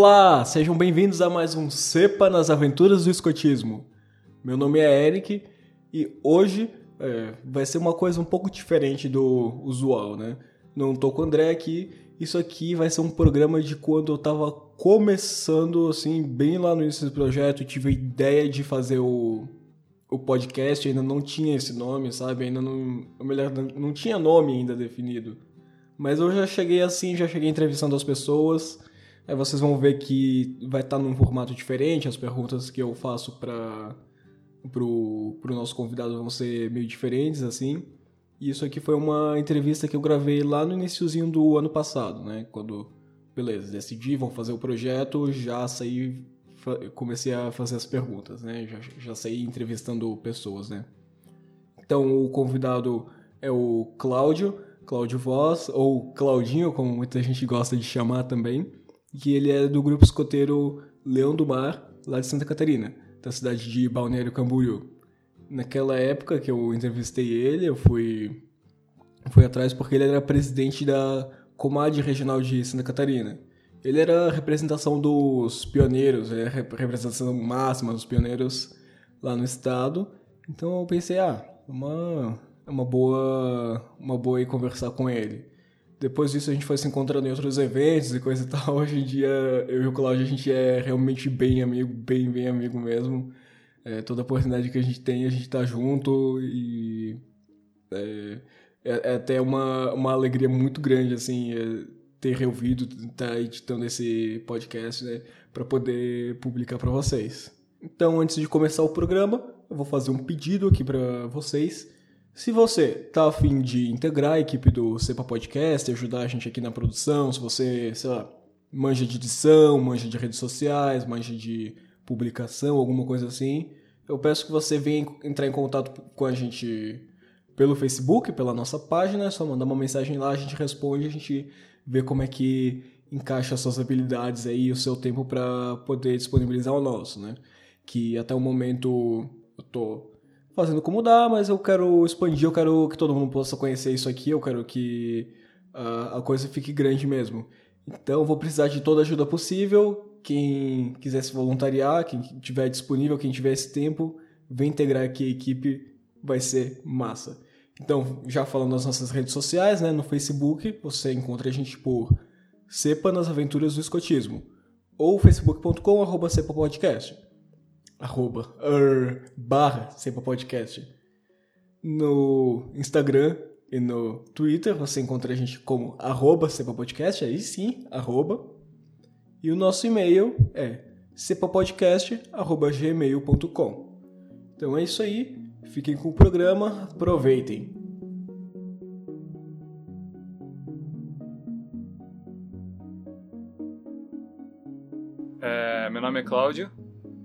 Olá, sejam bem-vindos a mais um Cepa nas Aventuras do Escotismo. Meu nome é Eric e hoje é, vai ser uma coisa um pouco diferente do usual, né? Não tô com o André aqui, isso aqui vai ser um programa de quando eu tava começando, assim, bem lá no início do projeto, tive a ideia de fazer o, o podcast, ainda não tinha esse nome, sabe? Ainda não, melhor, não tinha nome ainda definido. Mas eu já cheguei assim, já cheguei entrevistando as pessoas, Aí vocês vão ver que vai estar tá num formato diferente, as perguntas que eu faço para pro nosso convidado vão ser meio diferentes, assim. E isso aqui foi uma entrevista que eu gravei lá no iníciozinho do ano passado, né? Quando, beleza, decidi, vão fazer o projeto, já saí, comecei a fazer as perguntas, né? Já, já saí entrevistando pessoas, né? Então, o convidado é o Cláudio, Cláudio Voz, ou Claudinho, como muita gente gosta de chamar também que ele é do grupo escoteiro Leão do Mar, lá de Santa Catarina, da cidade de Balneário Camboriú. Naquela época que eu entrevistei ele, eu fui, fui atrás porque ele era presidente da Comad Regional de Santa Catarina. Ele era a representação dos pioneiros, é a representação máxima dos pioneiros lá no estado. Então eu pensei, ah, uma, uma boa, uma boa ir conversar com ele. Depois disso a gente foi se encontrando em outros eventos e coisa e tal. Hoje em dia eu e o Claudio a gente é realmente bem amigo, bem, bem amigo mesmo. É, toda oportunidade que a gente tem a gente tá junto e é, é, é até uma, uma alegria muito grande assim é, ter reouvido, estar tá editando esse podcast, né, para poder publicar para vocês. Então, antes de começar o programa, eu vou fazer um pedido aqui para vocês. Se você tá afim de integrar a equipe do Cepa Podcast, ajudar a gente aqui na produção, se você, sei lá, manja de edição, manja de redes sociais, manja de publicação, alguma coisa assim, eu peço que você venha entrar em contato com a gente pelo Facebook, pela nossa página, é só mandar uma mensagem lá, a gente responde, a gente vê como é que encaixa as suas habilidades aí o seu tempo para poder disponibilizar o nosso, né? Que até o momento eu tô fazendo como dá, mas eu quero expandir, eu quero que todo mundo possa conhecer isso aqui, eu quero que uh, a coisa fique grande mesmo. Então vou precisar de toda a ajuda possível. Quem quiser se voluntariar, quem tiver disponível, quem tiver esse tempo, vem integrar aqui a equipe, vai ser massa. Então, já falando das nossas redes sociais, né, no Facebook, você encontra a gente por Cepa nas Aventuras do Escotismo ou facebook.com arroba er, barra Sempa Podcast. No Instagram e no Twitter você encontra a gente como arroba Sempa Podcast, aí sim, arroba. E o nosso e-mail é cepapodcast.gmail.com. Então é isso aí, fiquem com o programa, aproveitem. É, meu nome é Cláudio,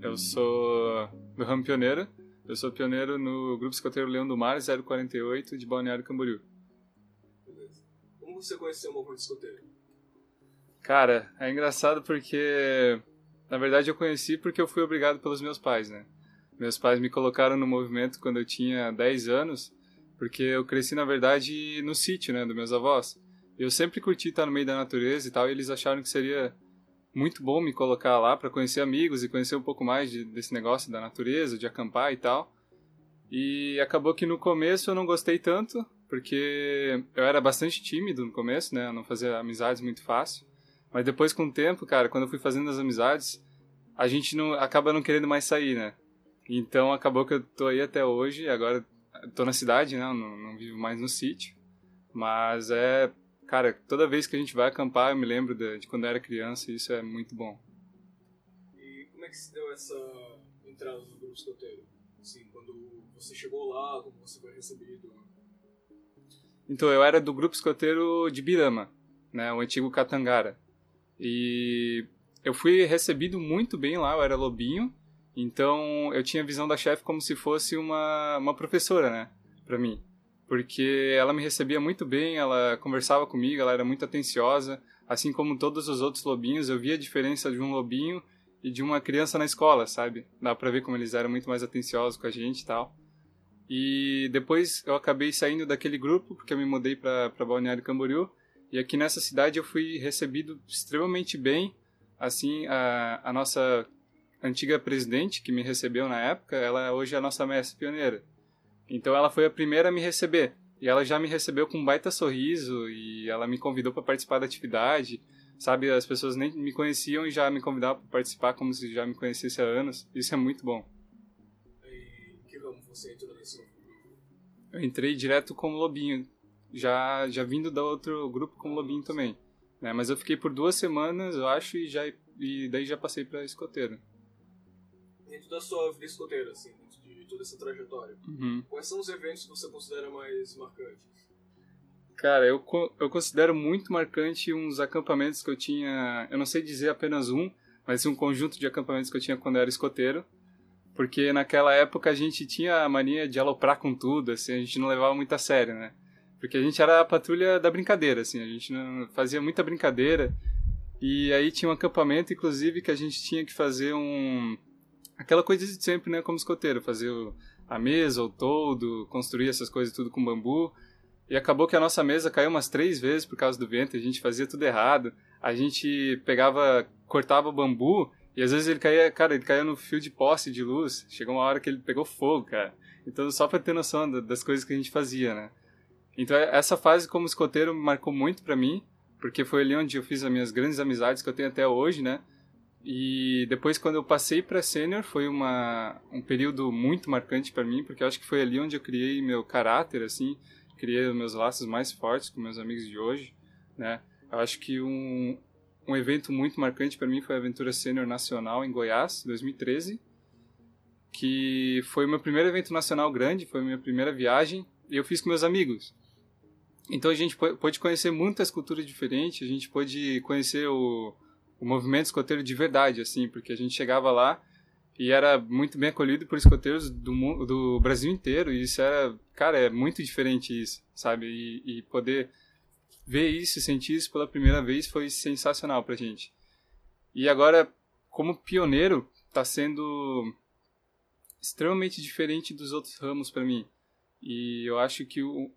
eu sou do ramo pioneiro. Eu sou pioneiro no Grupo Escoteiro Leão do Mar 048 de Balneário Camboriú. Beleza. Como você conheceu o movimento escoteiro? Cara, é engraçado porque na verdade eu conheci porque eu fui obrigado pelos meus pais, né? Meus pais me colocaram no movimento quando eu tinha 10 anos, porque eu cresci na verdade no sítio, né, dos meus avós. Eu sempre curti estar no meio da natureza e tal, e eles acharam que seria muito bom me colocar lá para conhecer amigos e conhecer um pouco mais de, desse negócio da natureza, de acampar e tal. E acabou que no começo eu não gostei tanto, porque eu era bastante tímido no começo, né? Eu não fazia amizades muito fácil. Mas depois, com o tempo, cara, quando eu fui fazendo as amizades, a gente não acaba não querendo mais sair, né? Então acabou que eu tô aí até hoje, agora tô na cidade, né? Não, não vivo mais no sítio. Mas é Cara, toda vez que a gente vai acampar, eu me lembro de, de quando eu era criança e isso é muito bom. E como é que se deu essa entrada no grupo escoteiro? Assim, quando você chegou lá, como você foi recebido? Então, eu era do grupo escoteiro de Birama, né, o antigo Catangara. E eu fui recebido muito bem lá, eu era lobinho, então eu tinha a visão da chefe como se fosse uma, uma professora, né, pra mim porque ela me recebia muito bem, ela conversava comigo, ela era muito atenciosa, assim como todos os outros lobinhos, eu via a diferença de um lobinho e de uma criança na escola, sabe? Dá pra ver como eles eram muito mais atenciosos com a gente e tal. E depois eu acabei saindo daquele grupo, porque eu me mudei para Balneário Camboriú, e aqui nessa cidade eu fui recebido extremamente bem, assim, a, a nossa antiga presidente, que me recebeu na época, ela hoje é a nossa mestre pioneira. Então ela foi a primeira a me receber. E ela já me recebeu com um baita sorriso e ela me convidou para participar da atividade. Sabe, as pessoas nem me conheciam e já me convidavam para participar como se já me conhecesse há anos. Isso é muito bom. E que ramo você entrou nesse Eu entrei direto como lobinho, já já vindo da outro grupo como lobinho também. Né? Mas eu fiquei por duas semanas, eu acho, e já e daí já passei para escoteiro. Dentro da sua vida escoteira, assim, toda essa trajetória. Uhum. Quais são os eventos que você considera mais marcantes? Cara, eu, eu considero muito marcante uns acampamentos que eu tinha. Eu não sei dizer apenas um, mas um conjunto de acampamentos que eu tinha quando eu era escoteiro. Porque naquela época a gente tinha a mania de aloprar com tudo, assim, a gente não levava muito a sério, né? Porque a gente era a patrulha da brincadeira, assim, a gente não fazia muita brincadeira. E aí tinha um acampamento, inclusive, que a gente tinha que fazer um, aquela coisa de sempre, né, como escoteiro, fazer a mesa, o todo, construir essas coisas tudo com bambu. E acabou que a nossa mesa caiu umas três vezes por causa do vento, a gente fazia tudo errado. A gente pegava, cortava o bambu e às vezes ele caía, cara, ele caía no fio de poste de luz. Chegou uma hora que ele pegou fogo, cara. Então, só pra ter noção das coisas que a gente fazia, né? Então, essa fase como escoteiro marcou muito para mim, porque foi ali onde eu fiz as minhas grandes amizades que eu tenho até hoje, né? E depois, quando eu passei para sênior, foi uma, um período muito marcante para mim, porque eu acho que foi ali onde eu criei meu caráter, assim, criei os meus laços mais fortes com meus amigos de hoje, né? Eu acho que um, um evento muito marcante para mim foi a Aventura Sênior Nacional em Goiás, 2013, que foi o meu primeiro evento nacional grande, foi a minha primeira viagem, e eu fiz com meus amigos. Então a gente pôde conhecer muitas culturas diferentes, a gente pôde conhecer o o movimento escoteiro de verdade, assim, porque a gente chegava lá e era muito bem acolhido por escoteiros do, do Brasil inteiro, e isso era, cara, é muito diferente isso, sabe? E, e poder ver isso, sentir isso pela primeira vez foi sensacional pra gente. E agora, como pioneiro, tá sendo extremamente diferente dos outros ramos para mim. E eu acho que o,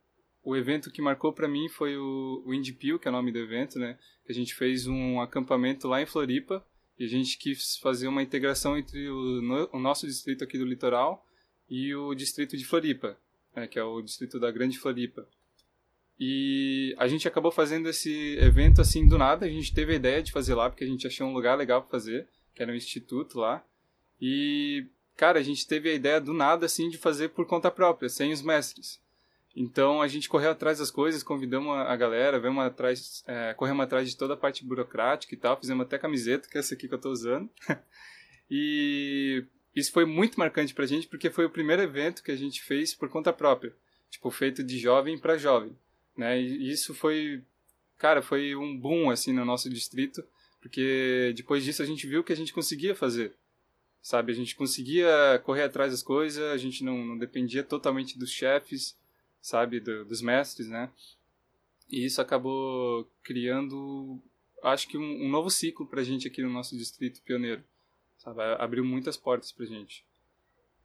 o evento que marcou para mim foi o, o Indie que é o nome do evento, né? A gente fez um acampamento lá em Floripa e a gente quis fazer uma integração entre o, no, o nosso distrito aqui do litoral e o distrito de Floripa, né? que é o distrito da Grande Floripa. E a gente acabou fazendo esse evento assim do nada, a gente teve a ideia de fazer lá porque a gente achou um lugar legal para fazer, que era um instituto lá. E cara, a gente teve a ideia do nada assim de fazer por conta própria, sem os mestres. Então a gente correu atrás das coisas, convidamos a galera, vemos atrás, é, corremos atrás de toda a parte burocrática e tal, fizemos até camiseta, que é essa aqui que eu estou usando. e isso foi muito marcante pra gente, porque foi o primeiro evento que a gente fez por conta própria, tipo, feito de jovem para jovem, né? E isso foi, cara, foi um boom, assim, no nosso distrito, porque depois disso a gente viu que a gente conseguia fazer, sabe? A gente conseguia correr atrás das coisas, a gente não, não dependia totalmente dos chefes, sabe, do, dos mestres, né? E isso acabou criando, acho que um, um novo ciclo para a gente aqui no nosso distrito pioneiro, sabe? Abriu muitas portas para a gente.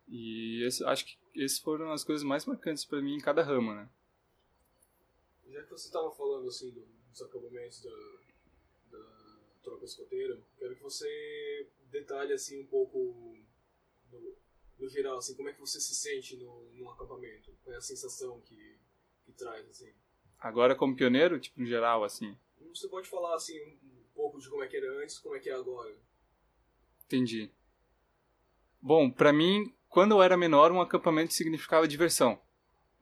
E esse, acho que essas foram as coisas mais marcantes para mim em cada rama, né? Já que você estava falando assim dos acampamentos da, da tropa escoteira, quero que você detalhe assim um pouco do, no geral, assim, como é que você se sente no, num acampamento? Qual é a sensação que, que traz, assim? Agora como pioneiro, tipo, em geral, assim? Você pode falar, assim, um pouco de como é que era antes como é que é agora. Entendi. Bom, para mim, quando eu era menor, um acampamento significava diversão.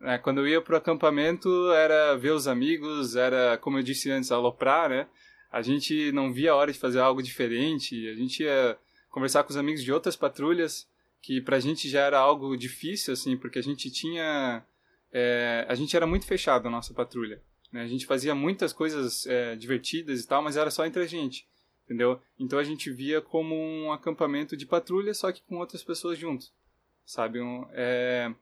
É, quando eu ia pro acampamento, era ver os amigos, era, como eu disse antes, aloprar, né? A gente não via a hora de fazer algo diferente, a gente ia conversar com os amigos de outras patrulhas, que pra gente já era algo difícil, assim, porque a gente tinha. É, a gente era muito fechado a nossa patrulha. Né? A gente fazia muitas coisas é, divertidas e tal, mas era só entre a gente, entendeu? Então a gente via como um acampamento de patrulha, só que com outras pessoas juntos, sabe? Um, é,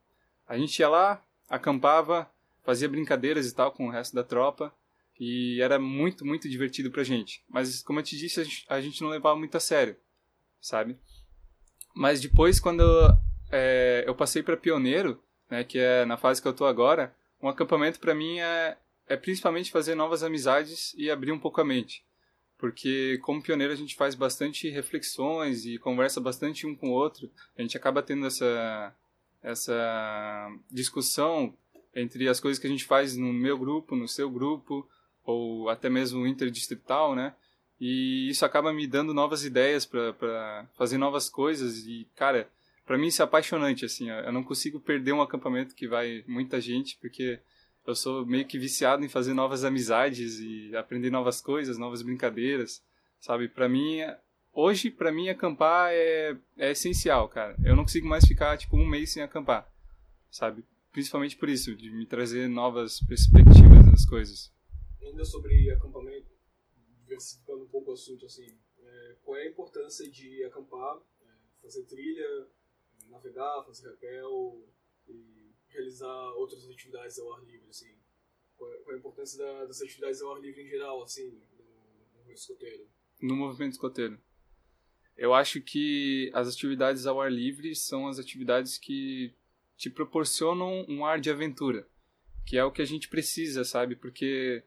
a gente ia lá, acampava, fazia brincadeiras e tal com o resto da tropa, e era muito, muito divertido pra gente. Mas, como eu te disse, a gente, a gente não levava muito a sério, sabe? Mas depois, quando é, eu passei para pioneiro, né, que é na fase que eu tô agora, um acampamento para mim é, é principalmente fazer novas amizades e abrir um pouco a mente. porque como pioneiro a gente faz bastante reflexões e conversa bastante um com o outro. A gente acaba tendo essa essa discussão entre as coisas que a gente faz no meu grupo, no seu grupo, ou até mesmo interdistrital, né? E isso acaba me dando novas ideias para fazer novas coisas e, cara, para mim isso é apaixonante, assim. Eu não consigo perder um acampamento que vai muita gente, porque eu sou meio que viciado em fazer novas amizades e aprender novas coisas, novas brincadeiras, sabe? Para mim, hoje, para mim, acampar é, é essencial, cara. Eu não consigo mais ficar, tipo, um mês sem acampar, sabe? Principalmente por isso, de me trazer novas perspectivas das coisas. Ainda sobre acampamento, diversificando um pouco o assunto, assim, é, qual é a importância de acampar, é, fazer trilha, navegar, fazer rapel e realizar outras atividades ao ar livre, assim? Qual é, qual é a importância da, das atividades ao ar livre em geral, assim, no, no escoteiro? No movimento escoteiro. Eu acho que as atividades ao ar livre são as atividades que te proporcionam um ar de aventura, que é o que a gente precisa, sabe? Porque,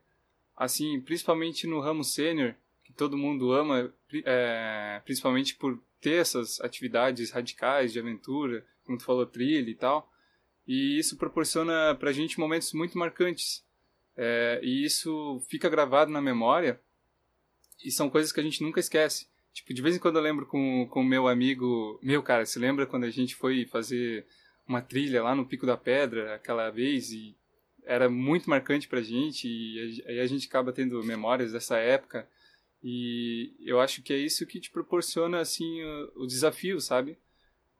assim, principalmente no ramo sênior, que todo mundo ama, é, principalmente por ter essas atividades radicais de aventura, como tu falou, trilha e tal, e isso proporciona pra gente momentos muito marcantes. É, e isso fica gravado na memória e são coisas que a gente nunca esquece. Tipo, de vez em quando eu lembro com o meu amigo, meu cara, se lembra quando a gente foi fazer uma trilha lá no Pico da Pedra aquela vez e era muito marcante pra gente e aí a gente acaba tendo memórias dessa época e eu acho que é isso que te proporciona assim o, o desafio, sabe?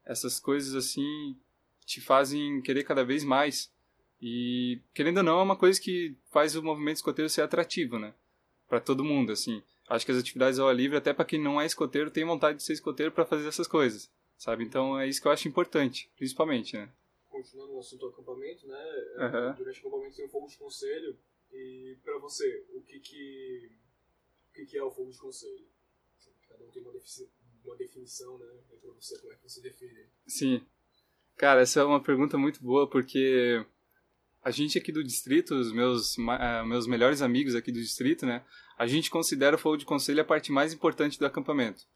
Essas coisas assim te fazem querer cada vez mais e querendo ou não é uma coisa que faz o movimento escoteiro ser atrativo, né? Para todo mundo, assim. Acho que as atividades ao ar livre, até para quem não é escoteiro, tem vontade de ser escoteiro para fazer essas coisas sabe? Então é isso que eu acho importante, principalmente, né? Continuando no assunto do acampamento, né? Uhum. Durante o acampamento tem o fogo de conselho e para você, o que que o que que é o fogo de conselho? Cada um tem uma, uma definição, né? E para você, como é que você define? Sim. Cara, essa é uma pergunta muito boa porque a gente aqui do distrito, os meus, uh, meus melhores amigos aqui do distrito, né? A gente considera o fogo de conselho a parte mais importante do acampamento.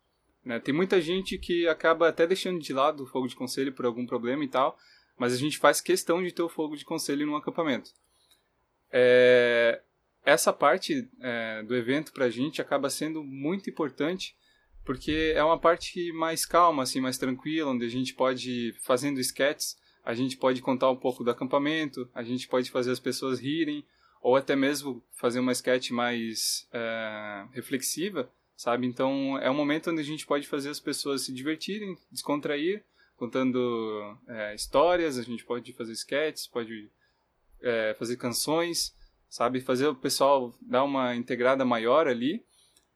Né? Tem muita gente que acaba até deixando de lado o fogo de conselho por algum problema e tal, mas a gente faz questão de ter o fogo de conselho no acampamento. É, essa parte é, do evento para a gente acaba sendo muito importante porque é uma parte mais calma, assim, mais tranquila, onde a gente pode, fazendo sketches, a gente pode contar um pouco do acampamento, a gente pode fazer as pessoas rirem, ou até mesmo fazer uma sketch mais é, reflexiva, sabe? Então é um momento onde a gente pode fazer as pessoas se divertirem, descontrair, contando é, histórias, a gente pode fazer sketches, pode é, fazer canções, sabe? Fazer o pessoal dar uma integrada maior ali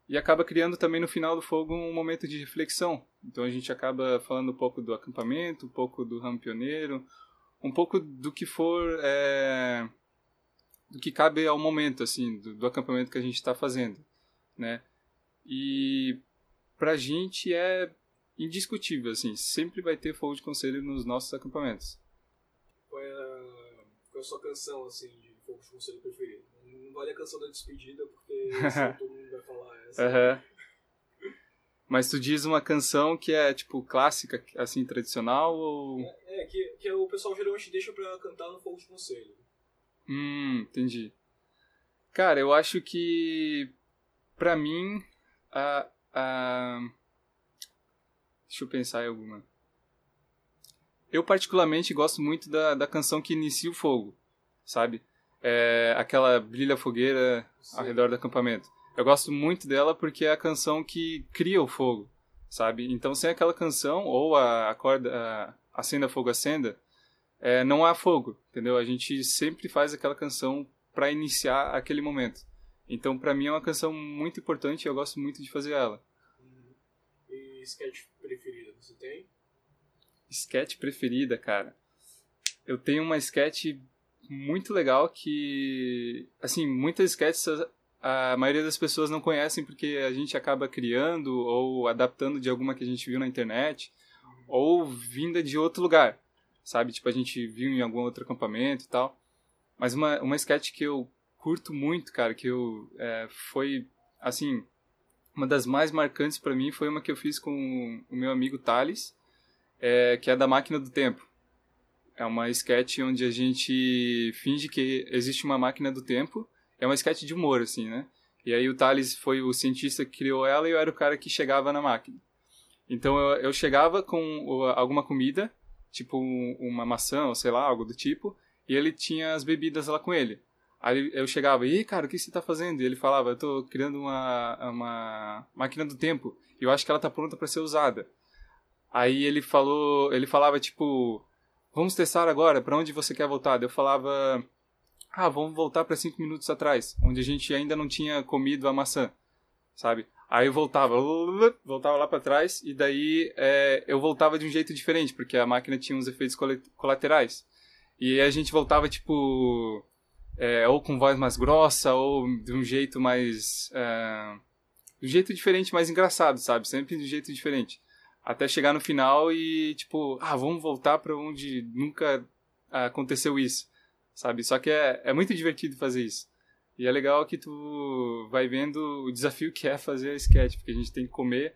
e acaba criando também no final do fogo um momento de reflexão. Então a gente acaba falando um pouco do acampamento, um pouco do ramo pioneiro, um pouco do que for é, do que cabe ao momento assim do, do acampamento que a gente está fazendo, né? E pra gente é indiscutível, assim, sempre vai ter fogo de conselho nos nossos acampamentos. Qual é a, qual é a sua canção, assim, de fogo de conselho preferida? Não vale a canção da despedida, porque todo mundo vai falar essa. Uhum. Mas tu diz uma canção que é, tipo, clássica, assim, tradicional, ou... É, é que, que o pessoal geralmente deixa pra cantar no fogo de conselho. Hum, entendi. Cara, eu acho que, pra mim, a, a... Deixa eu pensar em alguma. Eu particularmente gosto muito da, da canção que inicia o fogo, sabe? É aquela brilha fogueira Sim. ao redor do acampamento. Eu gosto muito dela porque é a canção que cria o fogo, sabe? Então sem aquela canção ou a, a corda a, acenda fogo acenda, é, não há fogo, entendeu? A gente sempre faz aquela canção para iniciar aquele momento. Então, para mim é uma canção muito importante e eu gosto muito de fazer ela. Uhum. E sketch preferida, você tem? Sketch preferida, cara. Eu tenho uma sketch muito legal que, assim, muitas sketches a maioria das pessoas não conhecem porque a gente acaba criando ou adaptando de alguma que a gente viu na internet uhum. ou vinda de outro lugar, sabe? Tipo, a gente viu em algum outro acampamento e tal. Mas uma, uma sketch que eu curto muito, cara, que eu é, foi assim uma das mais marcantes para mim foi uma que eu fiz com o meu amigo Thales, é, que é da Máquina do Tempo. É uma sketch onde a gente finge que existe uma máquina do tempo. É uma sketch de humor, assim, né? E aí o Thales foi o cientista que criou ela e eu era o cara que chegava na máquina. Então eu, eu chegava com alguma comida, tipo uma maçã ou sei lá, algo do tipo, e ele tinha as bebidas lá com ele. Aí eu chegava, e cara, o que você tá fazendo? E ele falava, eu tô criando uma, uma máquina do tempo, e eu acho que ela tá pronta para ser usada. Aí ele falou, ele falava tipo, vamos testar agora, para onde você quer voltar? Eu falava, ah, vamos voltar para cinco minutos atrás, onde a gente ainda não tinha comido a maçã, sabe? Aí eu voltava, voltava lá para trás e daí é, eu voltava de um jeito diferente, porque a máquina tinha uns efeitos colaterais. E a gente voltava tipo é, ou com voz mais grossa ou de um jeito mais é, de um jeito diferente, mais engraçado, sabe? Sempre de um jeito diferente. Até chegar no final e tipo, ah, vamos voltar para onde nunca aconteceu isso, sabe? Só que é, é muito divertido fazer isso. E é legal que tu vai vendo o desafio que é fazer a sketch, porque a gente tem que comer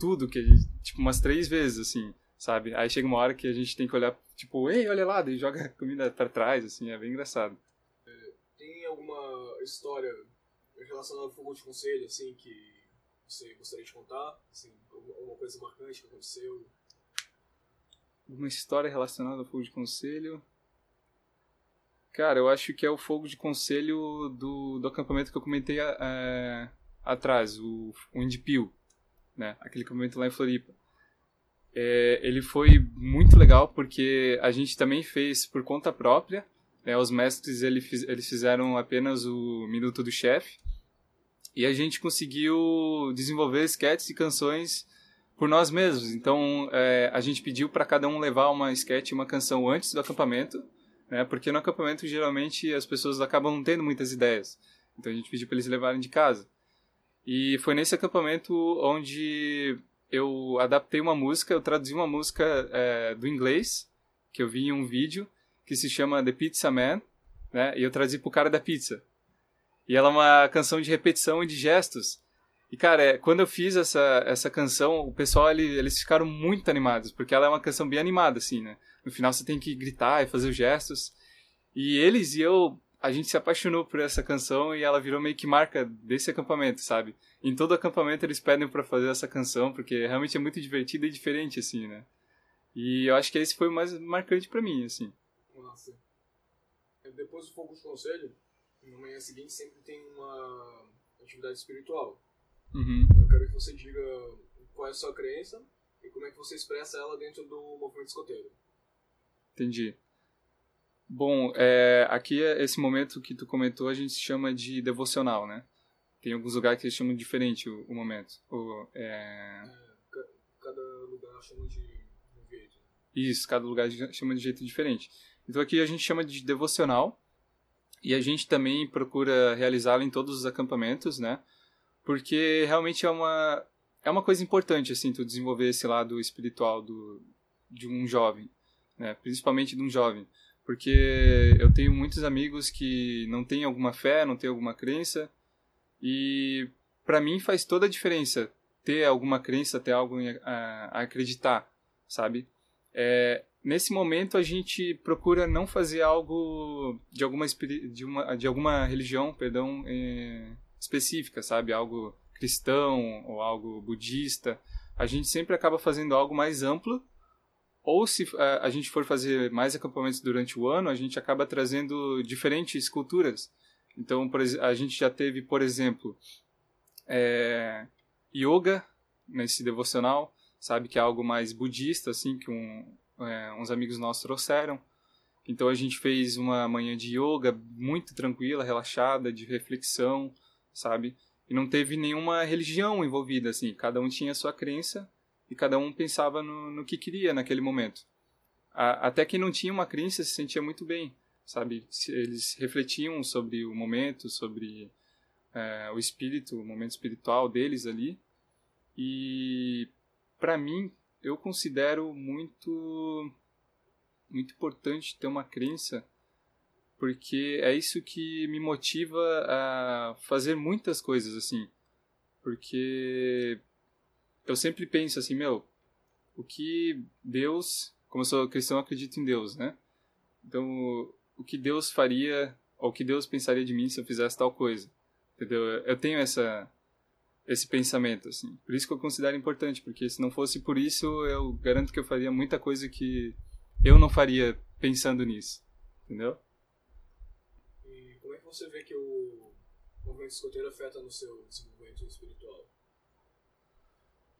tudo, que gente, tipo, umas três vezes, assim, sabe? Aí chega uma hora que a gente tem que olhar, tipo, ei, olha lá, daí joga a comida pra trás, assim, é bem engraçado. História relacionada ao fogo de conselho, assim, que você gostaria de contar? Assim, alguma coisa marcante que aconteceu? Uma história relacionada ao fogo de conselho? Cara, eu acho que é o fogo de conselho do, do acampamento que eu comentei é, atrás, o, o Indipil, né? Aquele acampamento lá em Floripa. É, ele foi muito legal porque a gente também fez por conta própria. Né? Os mestres ele, eles fizeram apenas o Minuto do Chefe. E a gente conseguiu desenvolver sketches e canções por nós mesmos. Então é, a gente pediu para cada um levar uma sketch e uma canção antes do acampamento né? Porque no acampamento geralmente as pessoas acabam não tendo muitas ideias. Então a gente pediu para eles levarem de casa. E foi nesse acampamento onde eu adaptei uma música, eu traduzi uma música é, do inglês, que eu vi em um vídeo, que se chama The Pizza Man, né? E eu traduzi pro cara da pizza. E ela é uma canção de repetição e de gestos. E, cara, é, quando eu fiz essa, essa canção, o pessoal, ele, eles ficaram muito animados, porque ela é uma canção bem animada, assim, né? No final você tem que gritar e fazer os gestos. E eles e eu, a gente se apaixonou por essa canção e ela virou meio que marca desse acampamento, sabe? Em todo acampamento eles pedem para fazer essa canção, porque realmente é muito divertida e diferente, assim, né? E eu acho que esse foi o mais marcante para mim, assim. Nossa. Depois do Fogo de Conselho, na manhã seguinte sempre tem uma atividade espiritual. Uhum. Eu quero que você diga qual é a sua crença e como é que você expressa ela dentro do movimento escoteiro. Entendi. Bom, é, aqui é esse momento que tu comentou a gente chama de devocional, né? Tem alguns lugares que eles chamam diferente o, o momento. O, é... É, cada lugar chama de um jeito. Isso, cada lugar chama de jeito diferente. Então aqui a gente chama de devocional e a gente também procura realizá-lo em todos os acampamentos, né? Porque realmente é uma é uma coisa importante assim tu desenvolver esse lado espiritual do de um jovem né? principalmente de um jovem. Porque eu tenho muitos amigos que não têm alguma fé, não têm alguma crença, e para mim faz toda a diferença ter alguma crença, ter algo a, a acreditar, sabe? É, nesse momento a gente procura não fazer algo de alguma de uma de alguma religião, perdão, é, específica, sabe? Algo cristão ou algo budista. A gente sempre acaba fazendo algo mais amplo ou se a, a gente for fazer mais acampamentos durante o ano, a gente acaba trazendo diferentes culturas. Então, por, a gente já teve, por exemplo, é, yoga nesse devocional, sabe que é algo mais budista, assim, que um, é, uns amigos nossos trouxeram. Então a gente fez uma manhã de yoga muito tranquila, relaxada, de reflexão, sabe? E não teve nenhuma religião envolvida, assim. Cada um tinha a sua crença e cada um pensava no, no que queria naquele momento. A, até quem não tinha uma crença se sentia muito bem, sabe? Eles refletiam sobre o momento, sobre é, o espírito, o momento espiritual deles ali. E para mim, eu considero muito muito importante ter uma crença, porque é isso que me motiva a fazer muitas coisas assim. porque eu sempre penso assim, meu, o que Deus, como eu sou cristão, eu acredito em Deus, né? Então, o que Deus faria, ou o que Deus pensaria de mim se eu fizesse tal coisa, entendeu? Eu tenho essa esse pensamento, assim. Por isso que eu considero importante, porque se não fosse por isso, eu garanto que eu faria muita coisa que eu não faria pensando nisso, entendeu? E como é que você vê que o movimento escoteiro afeta no seu desenvolvimento espiritual?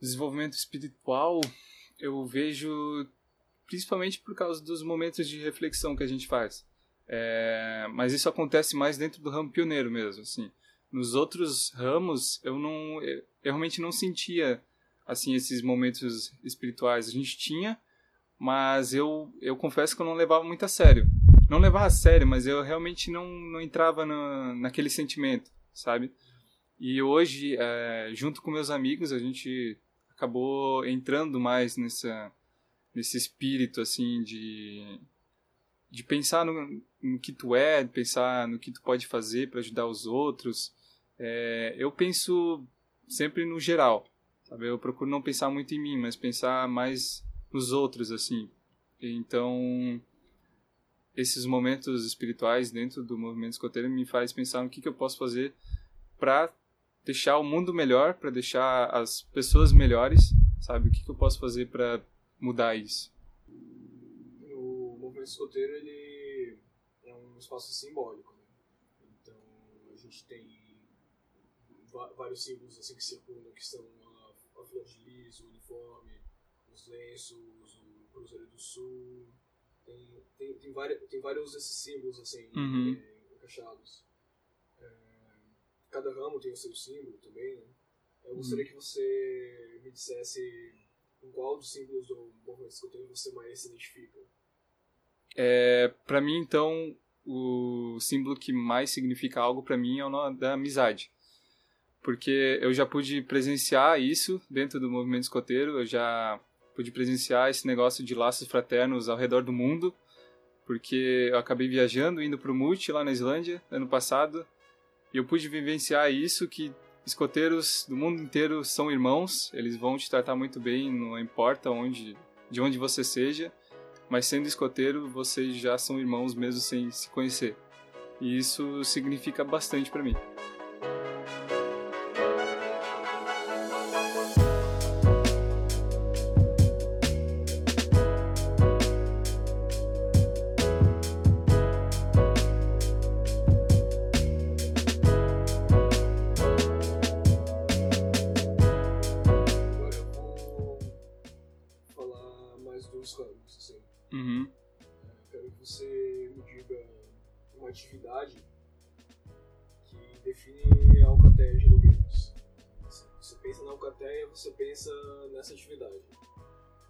Desenvolvimento espiritual, eu vejo principalmente por causa dos momentos de reflexão que a gente faz. É, mas isso acontece mais dentro do ramo pioneiro mesmo, assim. Nos outros ramos, eu não, eu realmente não sentia assim esses momentos espirituais. A gente tinha, mas eu, eu confesso que eu não levava muito a sério. Não levava a sério, mas eu realmente não, não entrava na, naquele sentimento, sabe? E hoje, é, junto com meus amigos, a gente acabou entrando mais nessa, nesse espírito, assim, de, de pensar no, no que tu é, pensar no que tu pode fazer para ajudar os outros. É, eu penso sempre no geral, sabe? Eu procuro não pensar muito em mim, mas pensar mais nos outros, assim. Então, esses momentos espirituais dentro do movimento escoteiro me faz pensar no que, que eu posso fazer para deixar o mundo melhor, para deixar as pessoas melhores, sabe? O que, que eu posso fazer para mudar isso? O movimento escoteiro ele é um espaço simbólico, né? Então a gente tem vários símbolos assim que circulam, que são a, a flor de lis, o uniforme, os lenços, o Cruzeiro do Sul. Tem, tem, tem, vários, tem vários desses símbolos assim, uhum. é, encaixados. É, cada ramo tem o seu símbolo também, né? Eu gostaria uhum. que você me dissesse com qual dos símbolos do movimento escoteiro você mais se identifica. É, para mim, então, o símbolo que mais significa algo para mim é o da amizade porque eu já pude presenciar isso dentro do movimento escoteiro, eu já pude presenciar esse negócio de laços fraternos ao redor do mundo, porque eu acabei viajando, indo para o Multi lá na Islândia, ano passado, e eu pude vivenciar isso, que escoteiros do mundo inteiro são irmãos, eles vão te tratar muito bem, não importa onde, de onde você seja, mas sendo escoteiro, vocês já são irmãos mesmo sem se conhecer. E isso significa bastante para mim.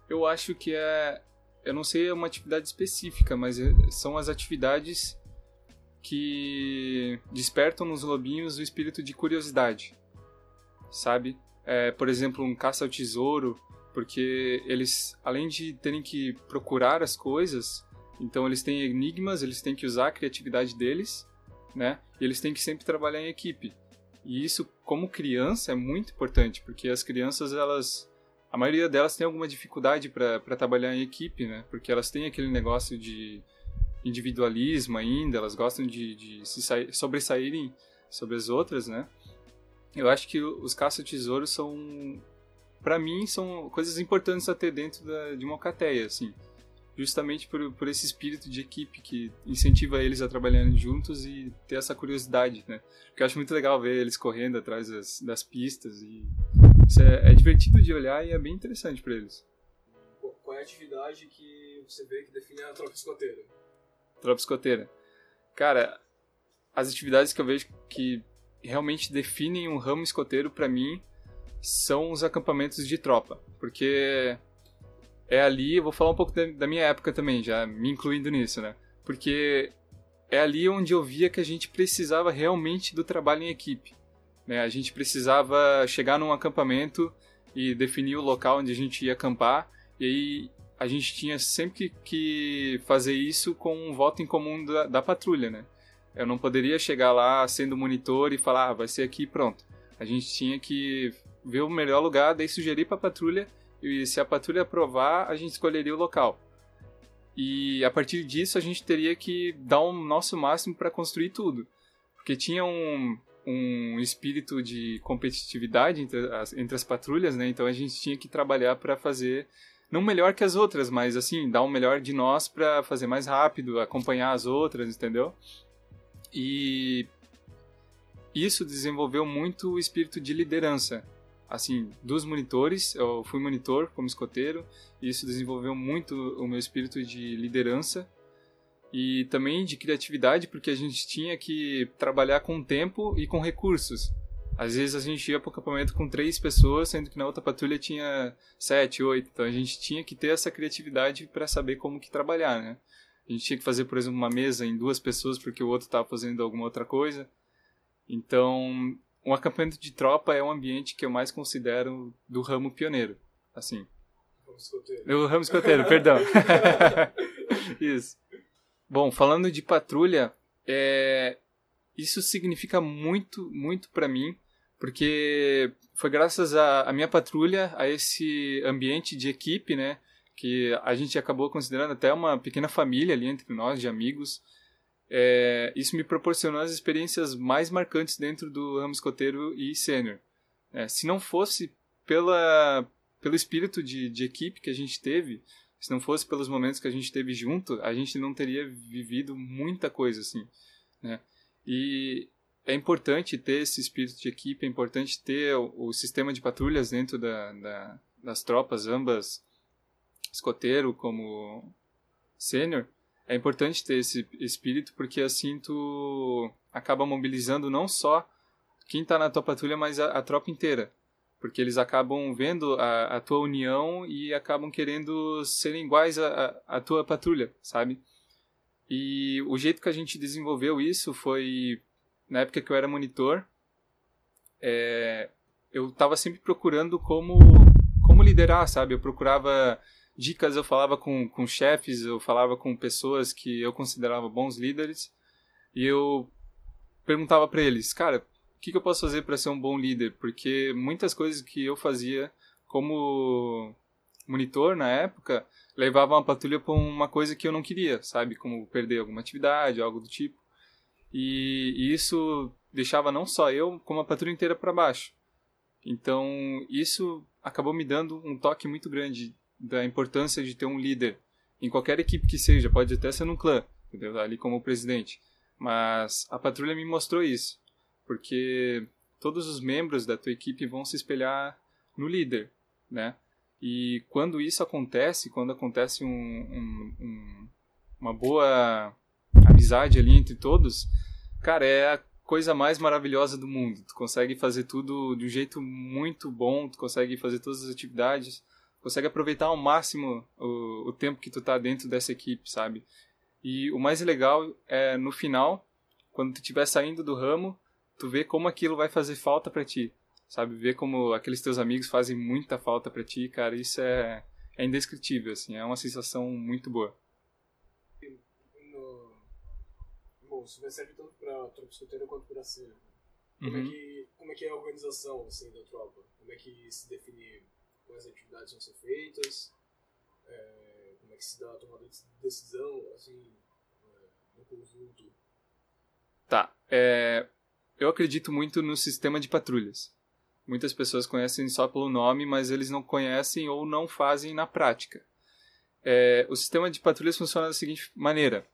Eu acho que é. Eu não sei uma atividade específica, mas é, são as atividades que despertam nos lobinhos o espírito de curiosidade, sabe? É, por exemplo, um caça ao tesouro, porque eles, além de terem que procurar as coisas, então eles têm enigmas, eles têm que usar a criatividade deles, né? E eles têm que sempre trabalhar em equipe. E isso, como criança, é muito importante, porque as crianças, elas a maioria delas tem alguma dificuldade para trabalhar em equipe, né? Porque elas têm aquele negócio de individualismo ainda, elas gostam de, de se sobressaírem sobre as outras, né? Eu acho que os caça-tesouros são, para mim, são coisas importantes a ter dentro da, de uma alcateia, assim. Justamente por, por esse espírito de equipe que incentiva eles a trabalharem juntos e ter essa curiosidade, né? Porque eu acho muito legal ver eles correndo atrás das, das pistas e isso é, é divertido de olhar e é bem interessante para eles. Qual é a atividade que você vê que define a tropa escoteira? Tropa escoteira. Cara, as atividades que eu vejo que realmente definem um ramo escoteiro para mim são os acampamentos de tropa, porque é ali, eu vou falar um pouco da, minha época também, já me incluindo nisso, né? Porque é ali onde eu via que a gente precisava realmente do trabalho em equipe. Né? A gente precisava chegar num acampamento e definir o local onde a gente ia acampar, e aí a gente tinha sempre que fazer isso com um voto em comum da, da patrulha, né? Eu não poderia chegar lá sendo monitor e falar, ah, vai ser aqui pronto. A gente tinha que ver o melhor lugar, daí sugerir para a patrulha e se a patrulha aprovar, a gente escolheria o local. E a partir disso a gente teria que dar o nosso máximo para construir tudo. Porque tinha um, um espírito de competitividade entre as, entre as patrulhas, né? Então a gente tinha que trabalhar para fazer não melhor que as outras, mas assim, dar o melhor de nós para fazer mais rápido, acompanhar as outras, entendeu? E isso desenvolveu muito o espírito de liderança. Assim, dos monitores, eu fui monitor como escoteiro, e isso desenvolveu muito o meu espírito de liderança e também de criatividade, porque a gente tinha que trabalhar com tempo e com recursos. Às vezes a gente ia para o acampamento com três pessoas, sendo que na outra patrulha tinha sete, oito. Então a gente tinha que ter essa criatividade para saber como que trabalhar, né? A gente tinha que fazer, por exemplo, uma mesa em duas pessoas porque o outro estava fazendo alguma outra coisa. Então, um acampamento de tropa é um ambiente que eu mais considero do ramo pioneiro, assim. Ramo escoteiro. O ramo escoteiro, perdão. Isso. Bom, falando de patrulha, é... isso significa muito, muito para mim, porque foi graças à minha patrulha, a esse ambiente de equipe, né, que a gente acabou considerando até uma pequena família ali entre nós, de amigos. É, isso me proporcionou as experiências mais marcantes dentro do ramo escoteiro e sênior. É, se não fosse pela, pelo espírito de, de equipe que a gente teve, se não fosse pelos momentos que a gente teve junto, a gente não teria vivido muita coisa assim, né? E é importante ter esse espírito de equipe, é importante ter o, o sistema de patrulhas dentro da, da, das tropas, ambas escoteiro como sênior. É importante ter esse espírito porque assim tu acaba mobilizando não só quem está na tua patrulha, mas a, a tropa inteira porque eles acabam vendo a, a, tua união e acabam querendo serem iguais à tua patrulha, sabe? E o jeito que a gente desenvolveu isso foi na época que eu era monitor, é, eu estava sempre procurando como como liderar, sabe? Eu procurava dicas, eu falava com, com chefes, eu falava com pessoas que eu considerava bons líderes e eu perguntava para eles, cara, o que, que eu posso fazer para ser um bom líder? Porque muitas coisas que eu fazia como monitor na época levavam a patrulha para uma coisa que eu não queria, sabe? Como perder alguma atividade, algo do tipo. E, e isso deixava não só eu, como a patrulha inteira para baixo. Então, isso acabou me dando um toque muito grande da importância de ter um líder em qualquer equipe que seja, pode até ser num clã, entendeu? ali como presidente. Mas a patrulha me mostrou isso porque todos os membros da tua equipe vão se espelhar no líder, né? E quando isso acontece, quando acontece um, um, um, uma boa amizade ali entre todos, cara, é a coisa mais maravilhosa do mundo. Tu consegue fazer tudo de um jeito muito bom, tu consegue fazer todas as atividades, consegue aproveitar ao máximo o, o tempo que tu tá dentro dessa equipe, sabe? E o mais legal é no final, quando tu estiver saindo do ramo, tu vê como aquilo vai fazer falta para ti, sabe? Ver como aqueles teus amigos fazem muita falta para ti, cara, isso é, é indescritível, assim, é uma sensação muito boa. No... Bom, isso vai servir tanto pra tropa escoteira quanto pra cena. Como, é uhum. é que, como é que é a organização, assim, da tropa? Como é que se define quais atividades vão ser feitas? É, como é que se dá a tomada de decisão, assim, é, no conjunto? Tá, é, eu acredito muito no sistema de patrulhas. Muitas pessoas conhecem só pelo nome, mas eles não conhecem ou não fazem na prática. É, o sistema de patrulhas funciona da seguinte maneira: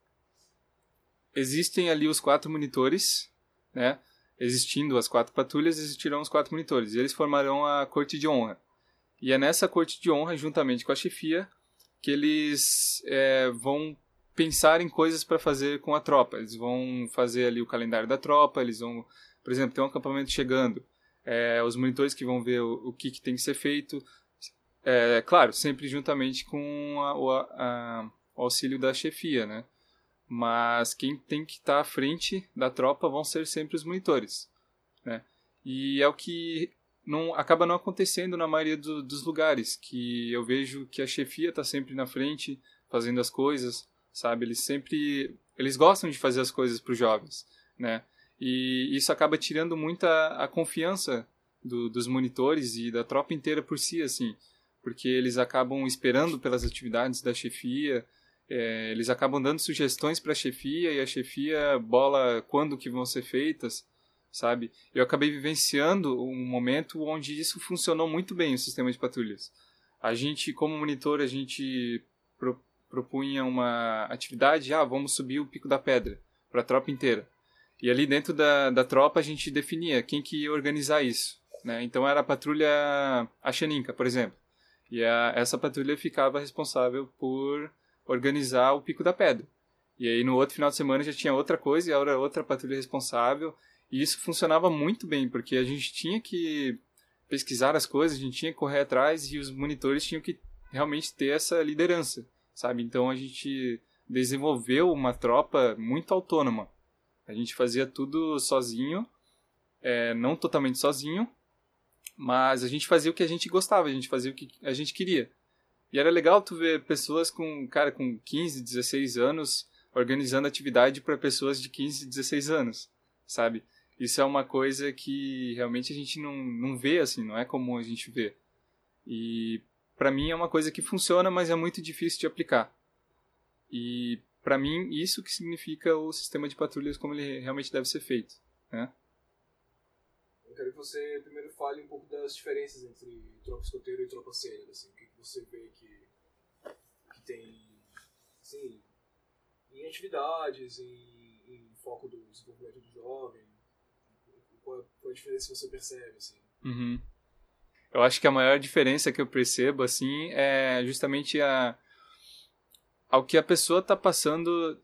existem ali os quatro monitores, né? Existindo as quatro patrulhas, existirão os quatro monitores. Eles formarão a corte de honra. E é nessa corte de honra, juntamente com a chefia, que eles é, vão pensar em coisas para fazer com a tropa. Eles vão fazer ali o calendário da tropa, eles vão, por exemplo, tem um acampamento chegando, é, os monitores que vão ver o, o que, que, tem que ser feito. É, claro, sempre juntamente com a, o, a, o auxílio da chefia, né? Mas quem tem que estar tá à frente da tropa vão ser sempre os monitores, né? E é o que não acaba não acontecendo na maioria do, dos lugares, que eu vejo que a chefia está sempre na frente, fazendo as coisas, sabe? Eles sempre eles gostam de fazer as coisas para os jovens, né? E isso acaba tirando muita a confiança do, dos monitores e da tropa inteira por si, assim, porque eles acabam esperando pelas atividades da chefia, é, eles acabam dando sugestões para a chefia e a chefia bola quando que vão ser feitas, sabe? Eu acabei vivenciando um momento onde isso funcionou muito bem, o sistema de patrulhas. A gente, como monitor, a gente propunha uma atividade, ah, vamos subir o Pico da Pedra para a tropa inteira. E ali dentro da, da tropa a gente definia quem que ia organizar isso. Né? Então era a patrulha Achaninka, por exemplo. E a, essa patrulha ficava responsável por organizar o Pico da Pedra. E aí no outro final de semana já tinha outra coisa e era outra patrulha responsável. E isso funcionava muito bem, porque a gente tinha que pesquisar as coisas, a gente tinha que correr atrás e os monitores tinham que realmente ter essa liderança, sabe? Então a gente desenvolveu uma tropa muito autônoma. A gente fazia tudo sozinho, é, não totalmente sozinho, mas a gente fazia o que a gente gostava, a gente fazia o que a gente queria. E era legal tu ver pessoas com, cara, com 15, 16 anos organizando atividade para pessoas de 15, 16 anos, sabe? Isso é uma coisa que realmente a gente não, não vê assim, não é comum a gente ver. E para mim é uma coisa que funciona, mas é muito difícil de aplicar. E para mim isso que significa o sistema de patrulhas como ele realmente deve ser feito, né? Eu quero que você primeiro fale um pouco das diferenças entre tropa escoteiro e tropa sênior, assim, o que, você vê que, que tem, assim, em atividades, em, em foco do desenvolvimento do jovem, qual, qual a diferença que você percebe, assim? Uhum. Eu acho que a maior diferença que eu percebo, assim, é justamente a ao que a pessoa está passando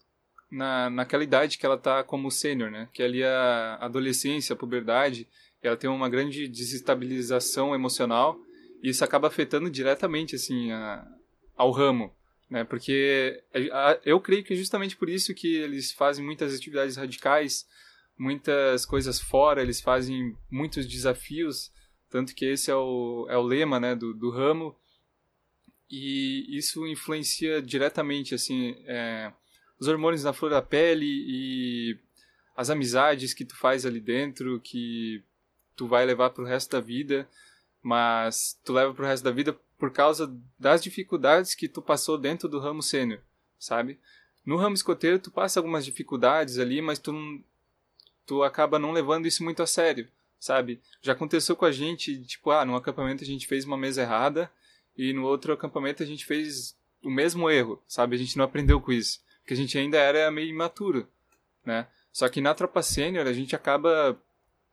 na, naquela idade que ela está como sênior, né? Que é ali a adolescência, a puberdade, ela tem uma grande desestabilização emocional e isso acaba afetando diretamente assim a, ao ramo, né? Porque a, eu creio que é justamente por isso que eles fazem muitas atividades radicais, muitas coisas fora, eles fazem muitos desafios, tanto que esse é o, é o lema, né, do, do ramo. E isso influencia diretamente assim é, os hormônios na flor da pele e as amizades que tu faz ali dentro, que tu vai levar pro resto da vida, mas tu leva pro resto da vida por causa das dificuldades que tu passou dentro do ramo sênior, sabe? No ramo escoteiro tu passa algumas dificuldades ali, mas tu tu acaba não levando isso muito a sério, sabe? Já aconteceu com a gente, tipo, ah, num acampamento a gente fez uma mesa errada e no outro acampamento a gente fez o mesmo erro, sabe? A gente não aprendeu com isso, porque a gente ainda era meio imaturo, né? Só que na tropa sênior a gente acaba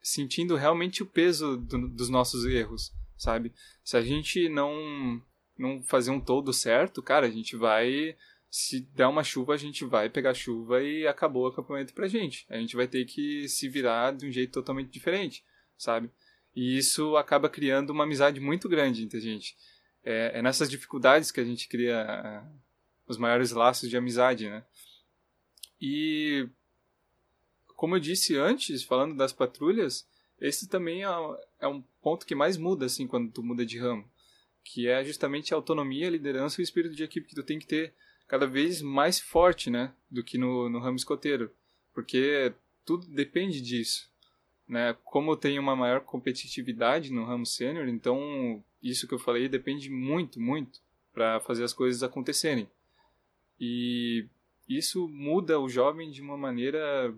sentindo realmente o peso do, dos nossos erros, sabe? Se a gente não não fazer um todo certo, cara, a gente vai se der uma chuva, a gente vai pegar chuva e acabou o acampamento pra gente. A gente vai ter que se virar de um jeito totalmente diferente, sabe? E isso acaba criando uma amizade muito grande entre a gente. É, é nessas dificuldades que a gente cria uh, os maiores laços de amizade, né? E como eu disse antes, falando das patrulhas, esse também é, é um ponto que mais muda assim quando tu muda de ramo, que é justamente a autonomia, a liderança e o espírito de equipe que tu tem que ter cada vez mais forte, né, do que no, no ramo escoteiro, porque tudo depende disso, né? Como tem uma maior competitividade no ramo sênior, então isso que eu falei depende muito, muito para fazer as coisas acontecerem. E isso muda o jovem de uma maneira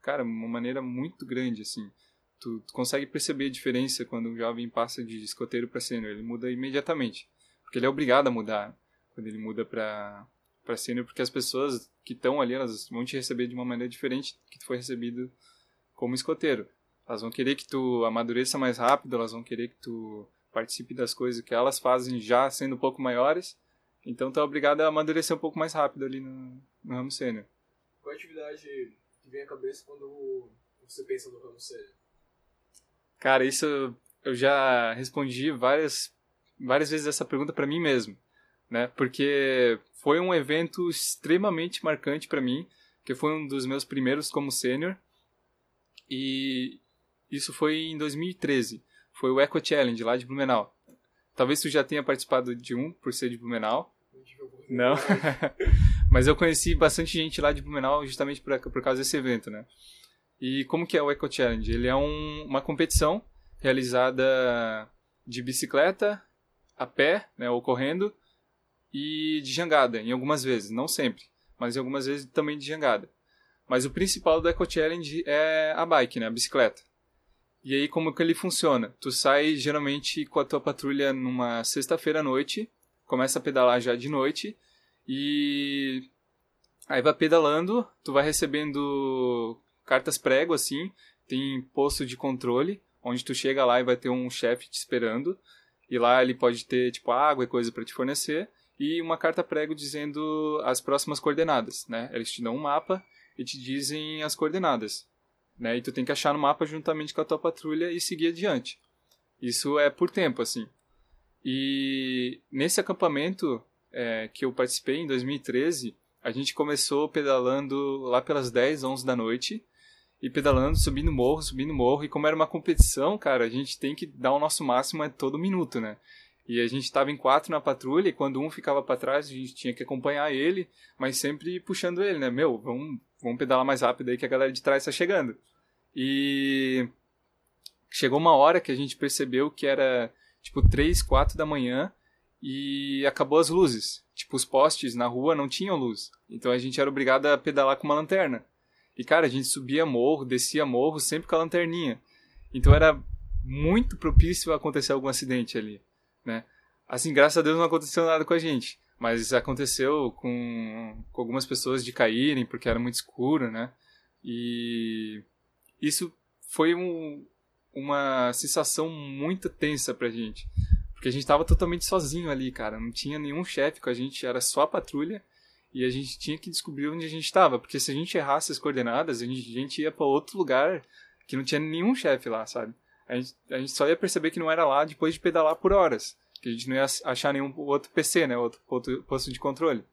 cara, uma maneira muito grande, assim. Tu, tu consegue perceber a diferença quando um jovem passa de escoteiro para sênior. Ele muda imediatamente. Porque ele é obrigado a mudar quando ele muda para para sênior, porque as pessoas que estão ali, elas vão te receber de uma maneira diferente que tu foi recebido como escoteiro. Elas vão querer que tu amadureça mais rápido, elas vão querer que tu participe das coisas que elas fazem já sendo um pouco maiores. Então tu é obrigado a amadurecer um pouco mais rápido ali no, no ramo sênior. Qual atividade vem à cabeça quando você pensa no ramo sério? Cara, isso eu já respondi várias, várias vezes essa pergunta para mim mesmo, né? Porque foi um evento extremamente marcante para mim, que foi um dos meus primeiros como sênior. E isso foi em 2013. Foi o Eco Challenge lá de Blumenau. Talvez tu já tenha participado de um por ser de Blumenau. Não. Mas eu conheci bastante gente lá de Blumenau justamente por, por causa desse evento, né? E como que é o Eco Challenge? Ele é um, uma competição realizada de bicicleta, a pé, né, ou correndo, e de jangada, em algumas vezes, não sempre, mas em algumas vezes também de jangada. Mas o principal do Eco Challenge é a bike, né, a bicicleta. E aí como que ele funciona? Tu sai geralmente com a tua patrulha numa sexta-feira à noite, começa a pedalar já de noite e aí vai pedalando, tu vai recebendo cartas prego assim, tem posto de controle, onde tu chega lá e vai ter um chefe te esperando. E lá ele pode ter tipo água e coisa para te fornecer e uma carta prego dizendo as próximas coordenadas, né? Eles te dão um mapa e te dizem as coordenadas, né? E tu tem que achar no mapa juntamente com a tua patrulha e seguir adiante. Isso é por tempo, assim. E nesse acampamento é, que eu participei em 2013, a gente começou pedalando lá pelas 10, 11 da noite e pedalando, subindo morro, subindo morro. E como era uma competição, cara, a gente tem que dar o nosso máximo a todo minuto, né? E a gente estava em quatro na patrulha e quando um ficava para trás, a gente tinha que acompanhar ele, mas sempre puxando ele, né? Meu, vamos, vamos pedalar mais rápido aí que a galera de trás está chegando. E chegou uma hora que a gente percebeu que era tipo três, quatro da manhã e acabou as luzes. Tipo, os postes na rua não tinham luz. Então a gente era obrigado a pedalar com uma lanterna. E, cara, a gente subia morro, descia morro, sempre com a lanterninha. Então era muito propício a acontecer algum acidente ali, né? Assim, graças a Deus não aconteceu nada com a gente. Mas aconteceu com, com algumas pessoas de caírem, porque era muito escuro, né? E isso foi um, uma sensação muito tensa pra gente. Porque a gente tava totalmente sozinho ali, cara. Não tinha nenhum chefe com a gente, era só a patrulha e a gente tinha que descobrir onde a gente estava, porque se a gente errasse as coordenadas, a gente, a gente ia para outro lugar que não tinha nenhum chefe lá, sabe? A gente, a gente só ia perceber que não era lá depois de pedalar por horas, que a gente não ia achar nenhum outro PC, né, outro, posto de controle.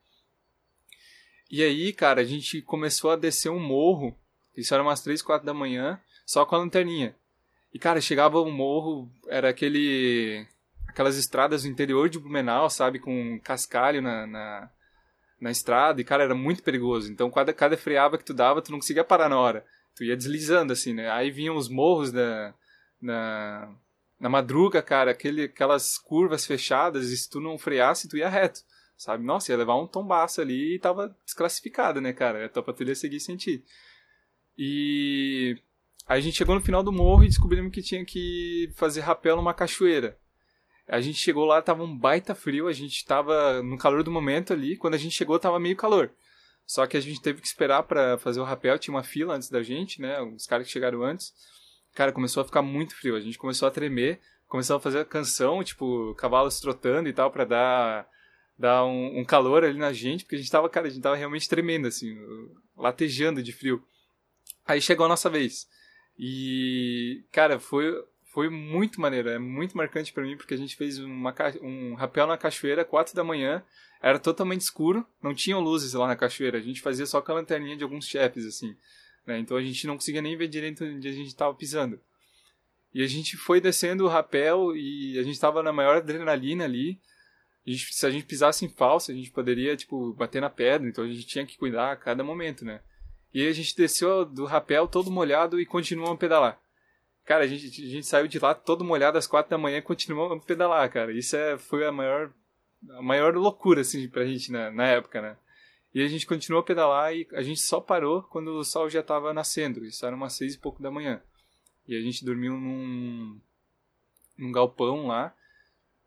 E aí, cara, a gente começou a descer um morro, isso era umas 3, 4 da manhã, só com a lanterninha. E, cara, chegava um morro, era aquele... aquelas estradas do interior de Blumenau, sabe, com cascalho na, na na estrada e, cara, era muito perigoso. Então, cada, cada freava que tu dava, tu não conseguia parar na hora. Tu ia deslizando, assim, né? Aí vinham os morros da, na, na madruga, cara, aquele, aquelas curvas fechadas, e se tu não freasse, tu ia reto, sabe? Nossa, ia levar um tombaço ali e tava desclassificado, né, cara? A tua patrulha ia seguir sem ti. E a gente chegou no final do morro e descobrimos que tinha que fazer rapel numa cachoeira. A gente chegou lá, tava um baita frio, a gente tava no calor do momento ali. Quando a gente chegou, tava meio calor. Só que a gente teve que esperar para fazer o rapel, tinha uma fila antes da gente, né? Os caras que chegaram antes. Cara, começou a ficar muito frio, a gente começou a tremer, começou a fazer a canção, tipo, cavalos trotando e tal, para dar dar um, um, calor ali na gente, porque a gente tava, cara, a gente tava realmente tremendo, assim, latejando de frio. Aí chegou a nossa vez. E, cara, foi foi muito maneiro, é muito marcante para mim porque a gente fez uma, um rapel na cachoeira, 4 da manhã, era totalmente escuro, não tinham luzes lá na cachoeira, a gente fazia só com a lanterninha de alguns chefes, assim, né? Então a gente não conseguia nem ver direito onde a gente estava pisando. E a gente foi descendo o rapel e a gente estava na maior adrenalina ali. A gente, se a gente pisasse em falso, a gente poderia, tipo, bater na pedra, então a gente tinha que cuidar a cada momento, né? E a gente desceu do rapel todo molhado e continuou a pedalar. Cara, a gente, a gente saiu de lá todo molhado às quatro da manhã e continuou a pedalar, cara. Isso é, foi a maior, a maior loucura, assim, pra gente na, na época, né? E a gente continuou a pedalar e a gente só parou quando o sol já estava nascendo. Isso era umas seis e pouco da manhã. E a gente dormiu num, num galpão lá.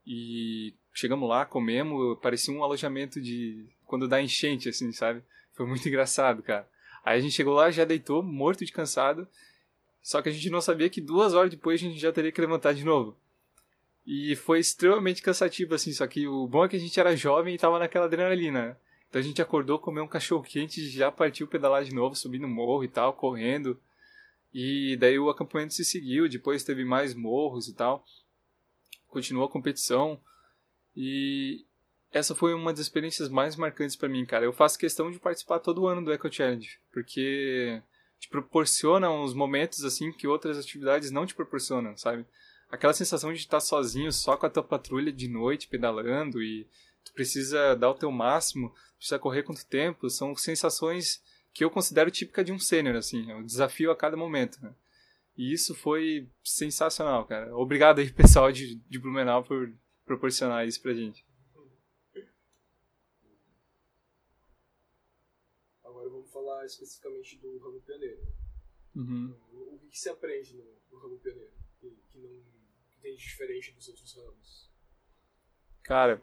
E chegamos lá, comemos. Parecia um alojamento de. Quando dá enchente, assim, sabe? Foi muito engraçado, cara. Aí a gente chegou lá, já deitou, morto de cansado. Só que a gente não sabia que duas horas depois a gente já teria que levantar de novo. E foi extremamente cansativo, assim. Só que o bom é que a gente era jovem e tava naquela adrenalina. Então a gente acordou, comeu um cachorro quente e já partiu pedalar de novo, subindo morro e tal, correndo. E daí o acampamento se seguiu, depois teve mais morros e tal. Continuou a competição. E essa foi uma das experiências mais marcantes para mim, cara. Eu faço questão de participar todo ano do Eco Challenge, porque te proporciona uns momentos assim que outras atividades não te proporcionam, sabe? Aquela sensação de estar sozinho, só com a tua patrulha de noite pedalando e tu precisa dar o teu máximo, precisa correr quanto tempo, são sensações que eu considero típica de um sênior, assim, é um desafio a cada momento, né? E isso foi sensacional, cara. Obrigado aí, pessoal de, de Blumenau, por proporcionar isso pra gente. Agora vamos falar especificamente do ramo pioneiro. Uhum. O, que, que se aprende no, no ramo pioneiro que, que, não, que tem de diferente dos outros ramos? Cara,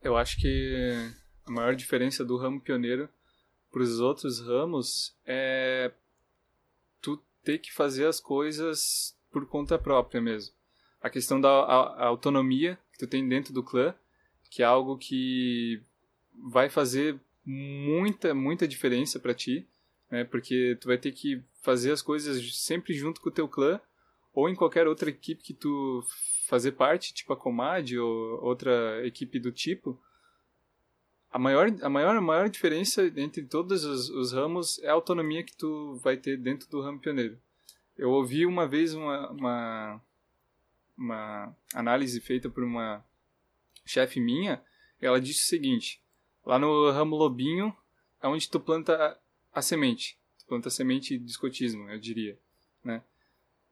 eu acho que a maior diferença do ramo pioneiro para os outros ramos é tu ter que fazer as coisas por conta própria mesmo. A questão da a, a autonomia que tu tem dentro do clã, que é algo que vai fazer muita, muita diferença para ti, né? Porque tu vai ter que fazer as coisas sempre junto com o teu clã ou em qualquer outra equipe que tu fazer parte, tipo a Comad ou outra equipe do tipo. A maior, a maior, a maior diferença entre todos os, os ramos é a autonomia que tu vai ter dentro do ramo pioneiro. Eu ouvi uma vez uma, uma, uma análise feita por uma chefe minha, ela disse o seguinte: lá no ramo lobinho é onde tu planta a semente. Tu planta a semente de escotismo, eu diria, né?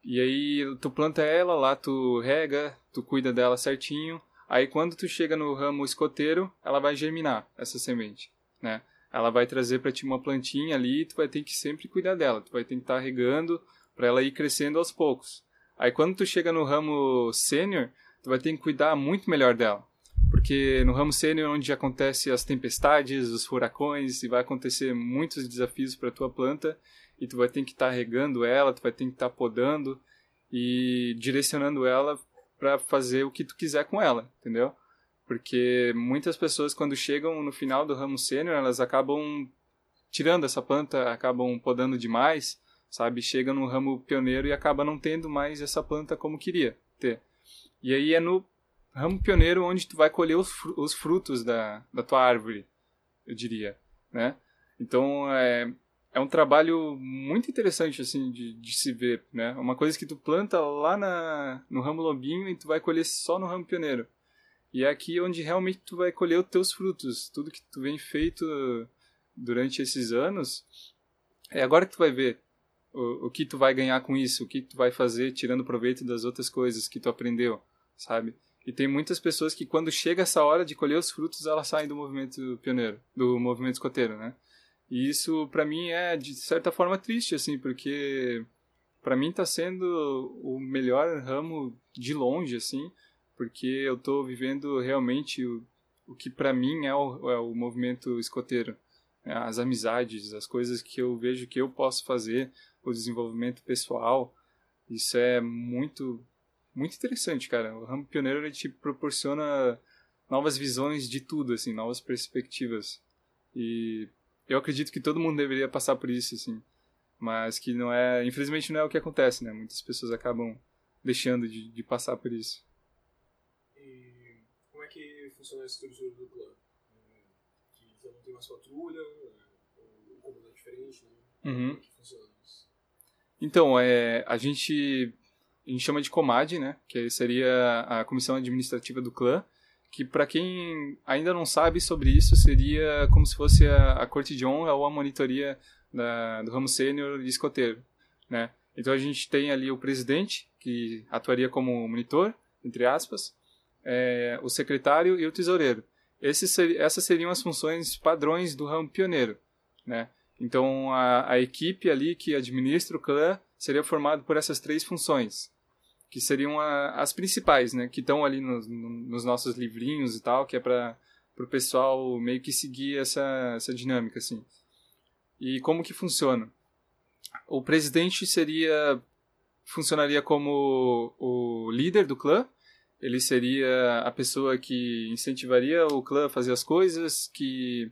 E aí tu planta ela lá, tu rega, tu cuida dela certinho. Aí quando tu chega no ramo escoteiro, ela vai germinar essa semente, né? Ela vai trazer para ti uma plantinha ali, tu vai ter que sempre cuidar dela. Tu vai ter que estar tá regando para ela ir crescendo aos poucos. Aí quando tu chega no ramo sênior, tu vai ter que cuidar muito melhor dela. Porque no ramo sênior onde acontecem as tempestades, os furacões, e vai acontecer muitos desafios para tua planta, e tu vai ter que estar tá regando ela, tu vai ter que estar tá podando e direcionando ela para fazer o que tu quiser com ela, entendeu? Porque muitas pessoas quando chegam no final do ramo sênior, elas acabam tirando essa planta, acabam podando demais, sabe? Chega no ramo pioneiro e acaba não tendo mais essa planta como queria ter. E aí é no ramo pioneiro onde tu vai colher os, frutos da, da tua árvore, eu diria, né? Então, é, é um trabalho muito interessante, assim, de, de se ver, né? Uma coisa que tu planta lá na, no ramo lobinho e tu vai colher só no ramo pioneiro. E é aqui onde realmente tu vai colher os teus frutos. Tudo que tu vem feito durante esses anos, é agora que tu vai ver o, o que tu vai ganhar com isso, o que tu vai fazer tirando proveito das outras coisas que tu aprendeu, sabe? E tem muitas pessoas que quando chega essa hora de colher os frutos, elas saem do movimento pioneiro, do movimento escoteiro, né? E isso para mim é de certa forma triste assim, porque para mim está sendo o melhor ramo de longe assim, porque eu estou vivendo realmente o, o que para mim é o, é o movimento escoteiro, né? as amizades, as coisas que eu vejo que eu posso fazer, o desenvolvimento pessoal. Isso é muito muito interessante, cara. O ramo pioneiro te proporciona novas visões de tudo, assim, novas perspectivas. E eu acredito que todo mundo deveria passar por isso, assim. Mas que não é, infelizmente não é o que acontece, né? Muitas pessoas acabam deixando de, de passar por isso. E como é que funciona a estrutura do clã? Que já não tem mais patrulha, o comando é diferente, né? Uhum. Como é que funciona isso? Então, é, a gente a gente chama de COMAD, né? Que seria a comissão administrativa do clã, que para quem ainda não sabe sobre isso seria como se fosse a, a corte de honra ou a monitoria da, do ramo sênior e escoteiro, né? Então a gente tem ali o presidente que atuaria como monitor, entre aspas, é, o secretário e o tesoureiro. Essas seriam as funções padrões do ramo pioneiro, né? Então a, a equipe ali que administra o clã seria formado por essas três funções, que seriam a, as principais, né? Que estão ali nos, nos nossos livrinhos e tal, que é para o pessoal meio que seguir essa, essa dinâmica, assim. E como que funciona? O presidente seria funcionaria como o líder do clã. Ele seria a pessoa que incentivaria o clã a fazer as coisas, que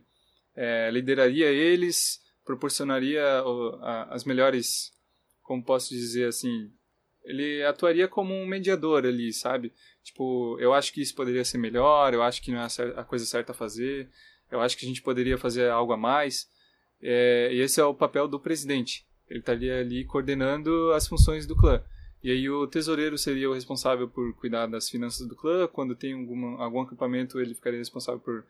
é, lideraria eles, proporcionaria as melhores como posso dizer assim, ele atuaria como um mediador ali, sabe? Tipo, eu acho que isso poderia ser melhor, eu acho que não é a coisa certa a fazer, eu acho que a gente poderia fazer algo a mais. É, e esse é o papel do presidente. Ele estaria ali coordenando as funções do clã. E aí o tesoureiro seria o responsável por cuidar das finanças do clã. Quando tem alguma, algum acampamento, ele ficaria responsável por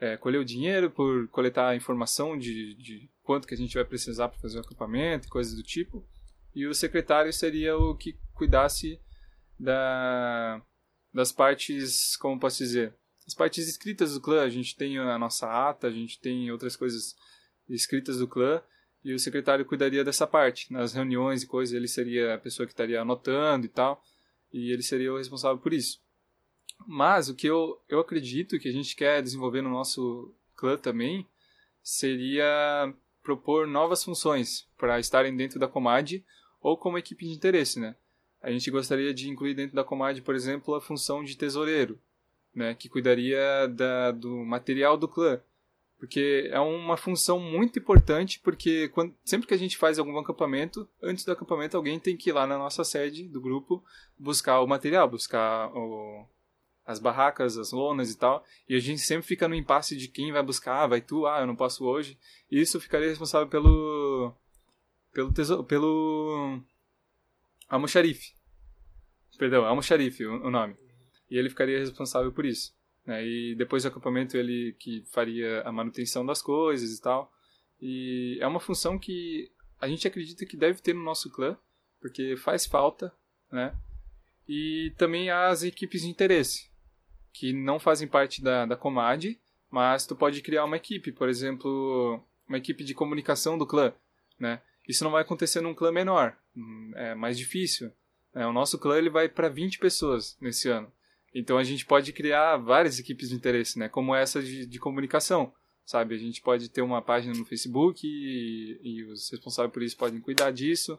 é, colher o dinheiro, por coletar a informação de, de quanto que a gente vai precisar para fazer o acampamento, coisas do tipo. E o secretário seria o que cuidasse da, das partes, como posso dizer, as partes escritas do clã. A gente tem a nossa ata, a gente tem outras coisas escritas do clã, e o secretário cuidaria dessa parte. Nas reuniões e coisas, ele seria a pessoa que estaria anotando e tal, e ele seria o responsável por isso. Mas o que eu, eu acredito que a gente quer desenvolver no nosso clã também seria propor novas funções para estarem dentro da Comad ou como equipe de interesse, né? A gente gostaria de incluir dentro da Comad, por exemplo, a função de tesoureiro, né, que cuidaria da, do material do clã. Porque é uma função muito importante, porque quando, sempre que a gente faz algum acampamento, antes do acampamento alguém tem que ir lá na nossa sede do grupo buscar o material, buscar o, as barracas, as lonas e tal. E a gente sempre fica no impasse de quem vai buscar, ah, vai tu, ah, eu não posso hoje. E isso ficaria responsável pelo pelo tesouro, pelo almoxarife. Perdão, almoxarife o, nome. E ele ficaria responsável por isso. Né? E depois do acampamento ele que faria a manutenção das coisas e tal. E é uma função que a gente acredita que deve ter no nosso clã, porque faz falta, né? E também as equipes de interesse, que não fazem parte da, da Comad, mas tu pode criar uma equipe, por exemplo, uma equipe de comunicação do clã, né? Isso não vai acontecer num clã menor, hum, é mais difícil. Né? O nosso clã ele vai para 20 pessoas nesse ano. Então a gente pode criar várias equipes de interesse, né? Como essa de, de comunicação, sabe? A gente pode ter uma página no Facebook e, e os responsáveis por isso podem cuidar disso,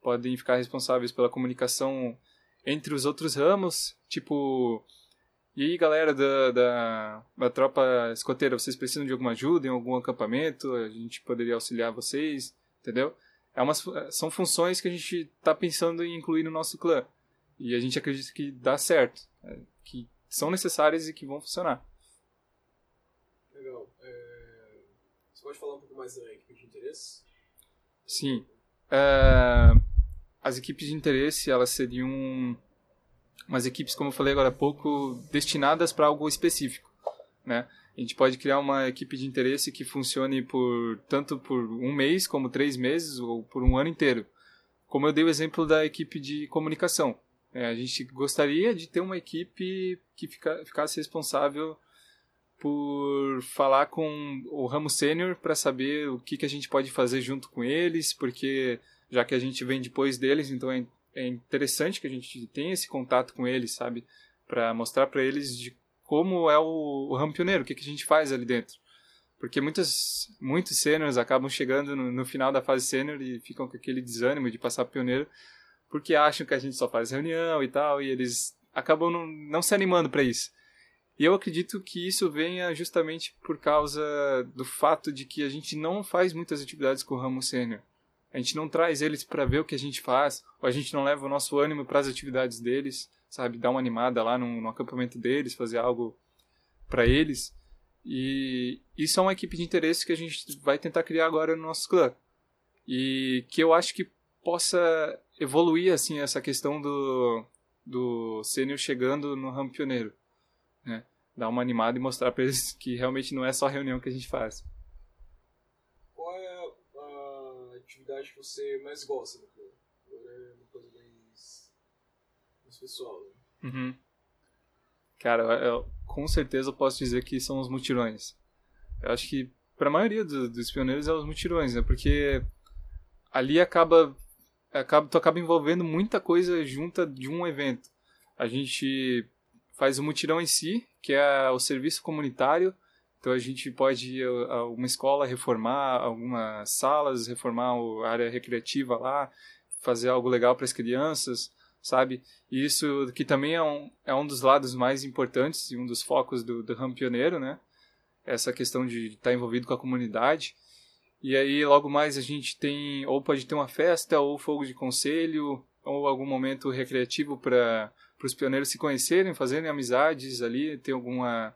podem ficar responsáveis pela comunicação entre os outros ramos, tipo e aí, galera da, da, da, tropa escoteira, vocês precisam de alguma ajuda em algum acampamento? A gente poderia auxiliar vocês, entendeu? É umas, são funções que a gente está pensando em incluir no nosso clã. E a gente acredita que dá certo, é, que são necessárias e que vão funcionar. Legal. É... Você pode falar um pouco mais da equipe de interesse? Sim. É... As equipes de interesse, elas seriam umas equipes, como eu falei agora há pouco, destinadas para algo específico, né? A gente pode criar uma equipe de interesse que funcione por tanto por um mês, como três meses, ou por um ano inteiro. Como eu dei o exemplo da equipe de comunicação. É, a gente gostaria de ter uma equipe que fica, ficasse responsável por falar com o ramo sênior para saber o que, que a gente pode fazer junto com eles, porque já que a gente vem depois deles, então é é interessante que a gente tenha esse contato com eles, sabe? Para mostrar para eles de como é o, o ramo pioneiro, o que, que a gente faz ali dentro. Porque muitas, muitos sêniores acabam chegando no, no, final da fase sênior e ficam com aquele desânimo de passar pioneiro, porque acham que a gente só faz reunião e tal, e eles acabam não, não se animando para isso. E eu acredito que isso venha justamente por causa do fato de que a gente não faz muitas atividades com o ramo sênior. A gente não traz eles para ver o que a gente faz, ou a gente não leva o nosso ânimo para as atividades deles, sabe? Dar uma animada lá no, no acampamento deles, fazer algo para eles. E isso é uma equipe de interesse que a gente vai tentar criar agora no nosso clã. E que eu acho que possa evoluir assim essa questão do do sênior chegando no ramo pioneiro, né? Dar uma animada e mostrar para eles que realmente não é só reunião que a gente faz. atividade que você mais gosta do clube. Agora é uma coisa mais, pessoal. Né? Uhum. Cara, eu, com certeza eu posso dizer que são os mutirões. Eu acho que para a maioria do, dos pioneiros é os mutirões, né? Porque ali acaba, acaba tu acaba envolvendo muita coisa junta de um evento. A gente faz o mutirão em si, que é o serviço comunitário, então a gente pode ir a uma escola reformar algumas salas, reformar a área recreativa lá, fazer algo legal para as crianças, sabe? E isso que também é um, é um dos lados mais importantes e um dos focos do, do Ramo Pioneiro, né? Essa questão de estar envolvido com a comunidade. E aí logo mais a gente tem, ou pode ter uma festa, ou fogo de conselho, ou algum momento recreativo para os pioneiros se conhecerem, fazerem amizades ali, ter alguma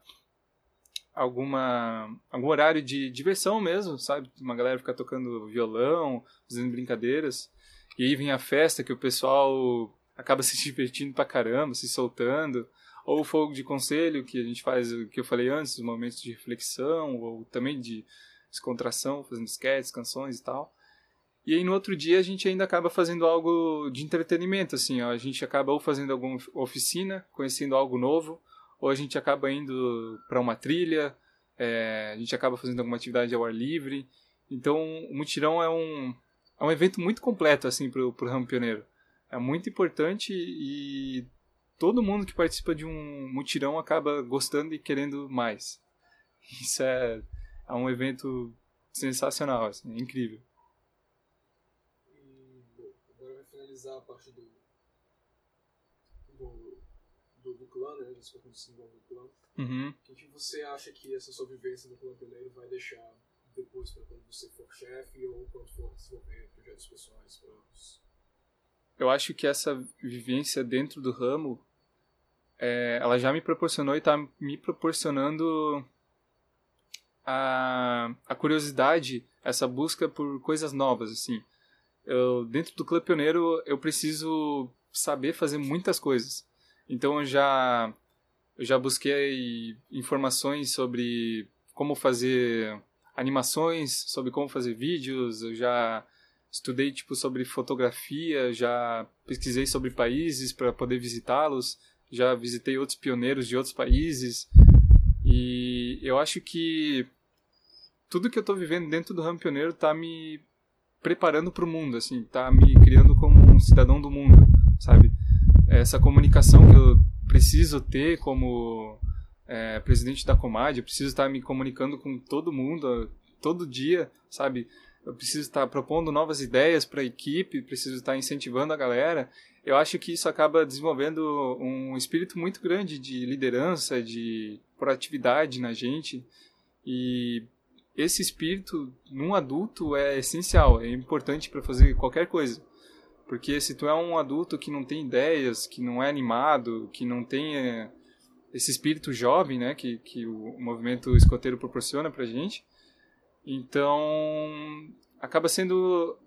alguma algum horário de diversão mesmo, sabe? Uma galera ficar tocando violão, fazendo brincadeiras. E aí vem a festa que o pessoal acaba se divertindo pra caramba, se soltando. Ou o fogo de conselho, que a gente faz, o que eu falei antes, os momentos de reflexão, ou também de descontração, fazendo sketches, canções e tal. E aí no outro dia a gente ainda acaba fazendo algo de entretenimento, assim, ó. a gente acaba ou fazendo alguma oficina, conhecendo algo novo, ou a gente acaba indo para uma trilha, é, a gente acaba fazendo alguma atividade ao ar livre. Então o mutirão é um, é um evento muito completo assim para o ramo pioneiro. É muito importante e todo mundo que participa de um mutirão acaba gostando e querendo mais. Isso é, é um evento sensacional, assim, é incrível. finalizar a parte do, do, do, do clã, né? Se envolvem no clã. Uhum. O que você acha que essa sua vivência no clã pioneiro vai deixar depois para quando você for chefe ou quando for desenvolver projetos pessoais próprios? Eu acho que essa vivência dentro do ramo, é, ela já me proporcionou e está me proporcionando a, a curiosidade, essa busca por coisas novas, assim eu, dentro do Clube Pioneiro eu preciso saber fazer muitas coisas. Então eu já, eu já busquei informações sobre como fazer animações, sobre como fazer vídeos, eu já estudei tipo sobre fotografia, já pesquisei sobre países para poder visitá-los, já visitei outros pioneiros de outros países e eu acho que tudo que eu estou vivendo dentro do ramo pioneiro está me preparando para o mundo, assim, tá me criando como um cidadão do mundo, sabe? Essa comunicação que eu preciso ter como é, presidente da Comad, eu preciso estar me comunicando com todo mundo, todo dia, sabe? Eu preciso estar propondo novas ideias para a equipe, preciso estar incentivando a galera. Eu acho que isso acaba desenvolvendo um espírito muito grande de liderança, de proatividade na gente. E esse espírito num adulto é essencial, é importante para fazer qualquer coisa. Porque se tu é um adulto que não tem ideias, que não é animado, que não tem é, esse espírito jovem, né, que, que o movimento escoteiro proporciona pra gente, então acaba sendo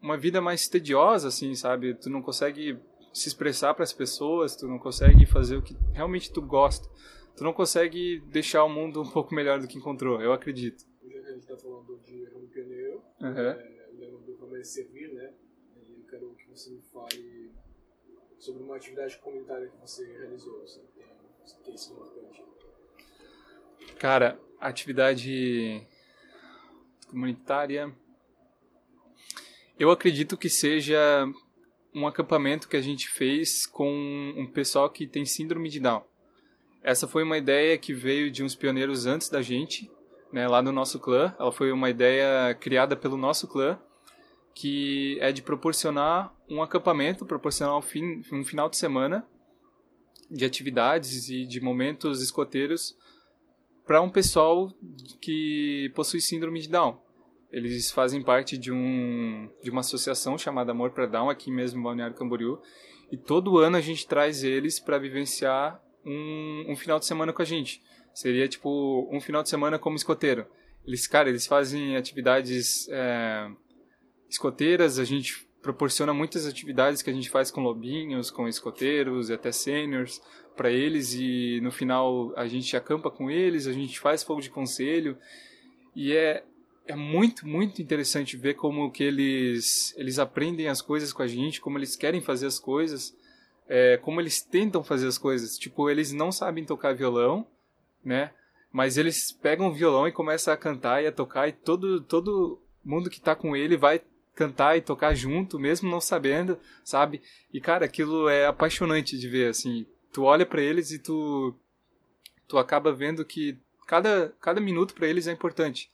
uma vida mais tediosa, assim, sabe? Tu não consegue se expressar para as pessoas, tu não consegue fazer o que realmente tu gosta. Tu não consegue deixar o mundo um pouco melhor do que encontrou, eu acredito a gente está falando de Pioneiro, uhum. é, lembro do Ramo é Servir, né? E eu quero que você me fale sobre uma atividade comunitária que você realizou, assim, que tem sido marcante. Cara, atividade comunitária. Eu acredito que seja um acampamento que a gente fez com um pessoal que tem síndrome de Down. Essa foi uma ideia que veio de uns pioneiros antes da gente, né, lá no nosso clã. Ela foi uma ideia criada pelo nosso clã, que é de proporcionar um acampamento, proporcionar um, fim, um final de semana de atividades e de momentos escoteiros para um pessoal que possui síndrome de Down. Eles fazem parte de, um, de uma associação chamada Amor para Down, aqui mesmo em Balneário Camboriú, e todo ano a gente traz eles para vivenciar um, um final de semana com a gente. Seria tipo um final de semana como escoteiro. Eles, cara, eles fazem atividades é, escoteiras, a gente proporciona muitas atividades que a gente faz com lobinhos, com escoteiros e até seniors para eles e no final a gente acampa com eles, a gente faz fogo de conselho e é é muito muito interessante ver como que eles eles aprendem as coisas com a gente, como eles querem fazer as coisas, é, como eles tentam fazer as coisas. Tipo, eles não sabem tocar violão, né? Mas eles pegam o violão e começam a cantar e a tocar e todo todo mundo que tá com ele vai cantar e tocar junto, mesmo não sabendo, sabe? E cara, aquilo é apaixonante de ver assim. Tu olha para eles e tu tu acaba vendo que cada cada minuto para eles é importante.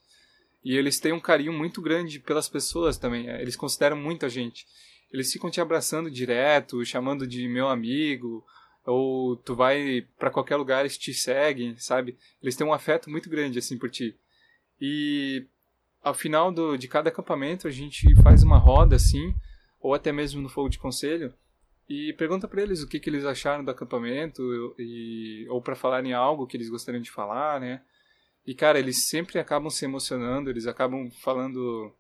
E eles têm um carinho muito grande pelas pessoas também. É, eles consideram muito a gente. Eles ficam te abraçando direto, chamando de meu amigo, ou tu vai para qualquer lugar eles te seguem, sabe? Eles têm um afeto muito grande assim por ti. E ao final do, de cada acampamento a gente faz uma roda assim, ou até mesmo no fogo de conselho, e pergunta para eles o que, que eles acharam do acampamento e ou para falarem algo que eles gostariam de falar, né? E cara, eles sempre acabam se emocionando, eles acabam falando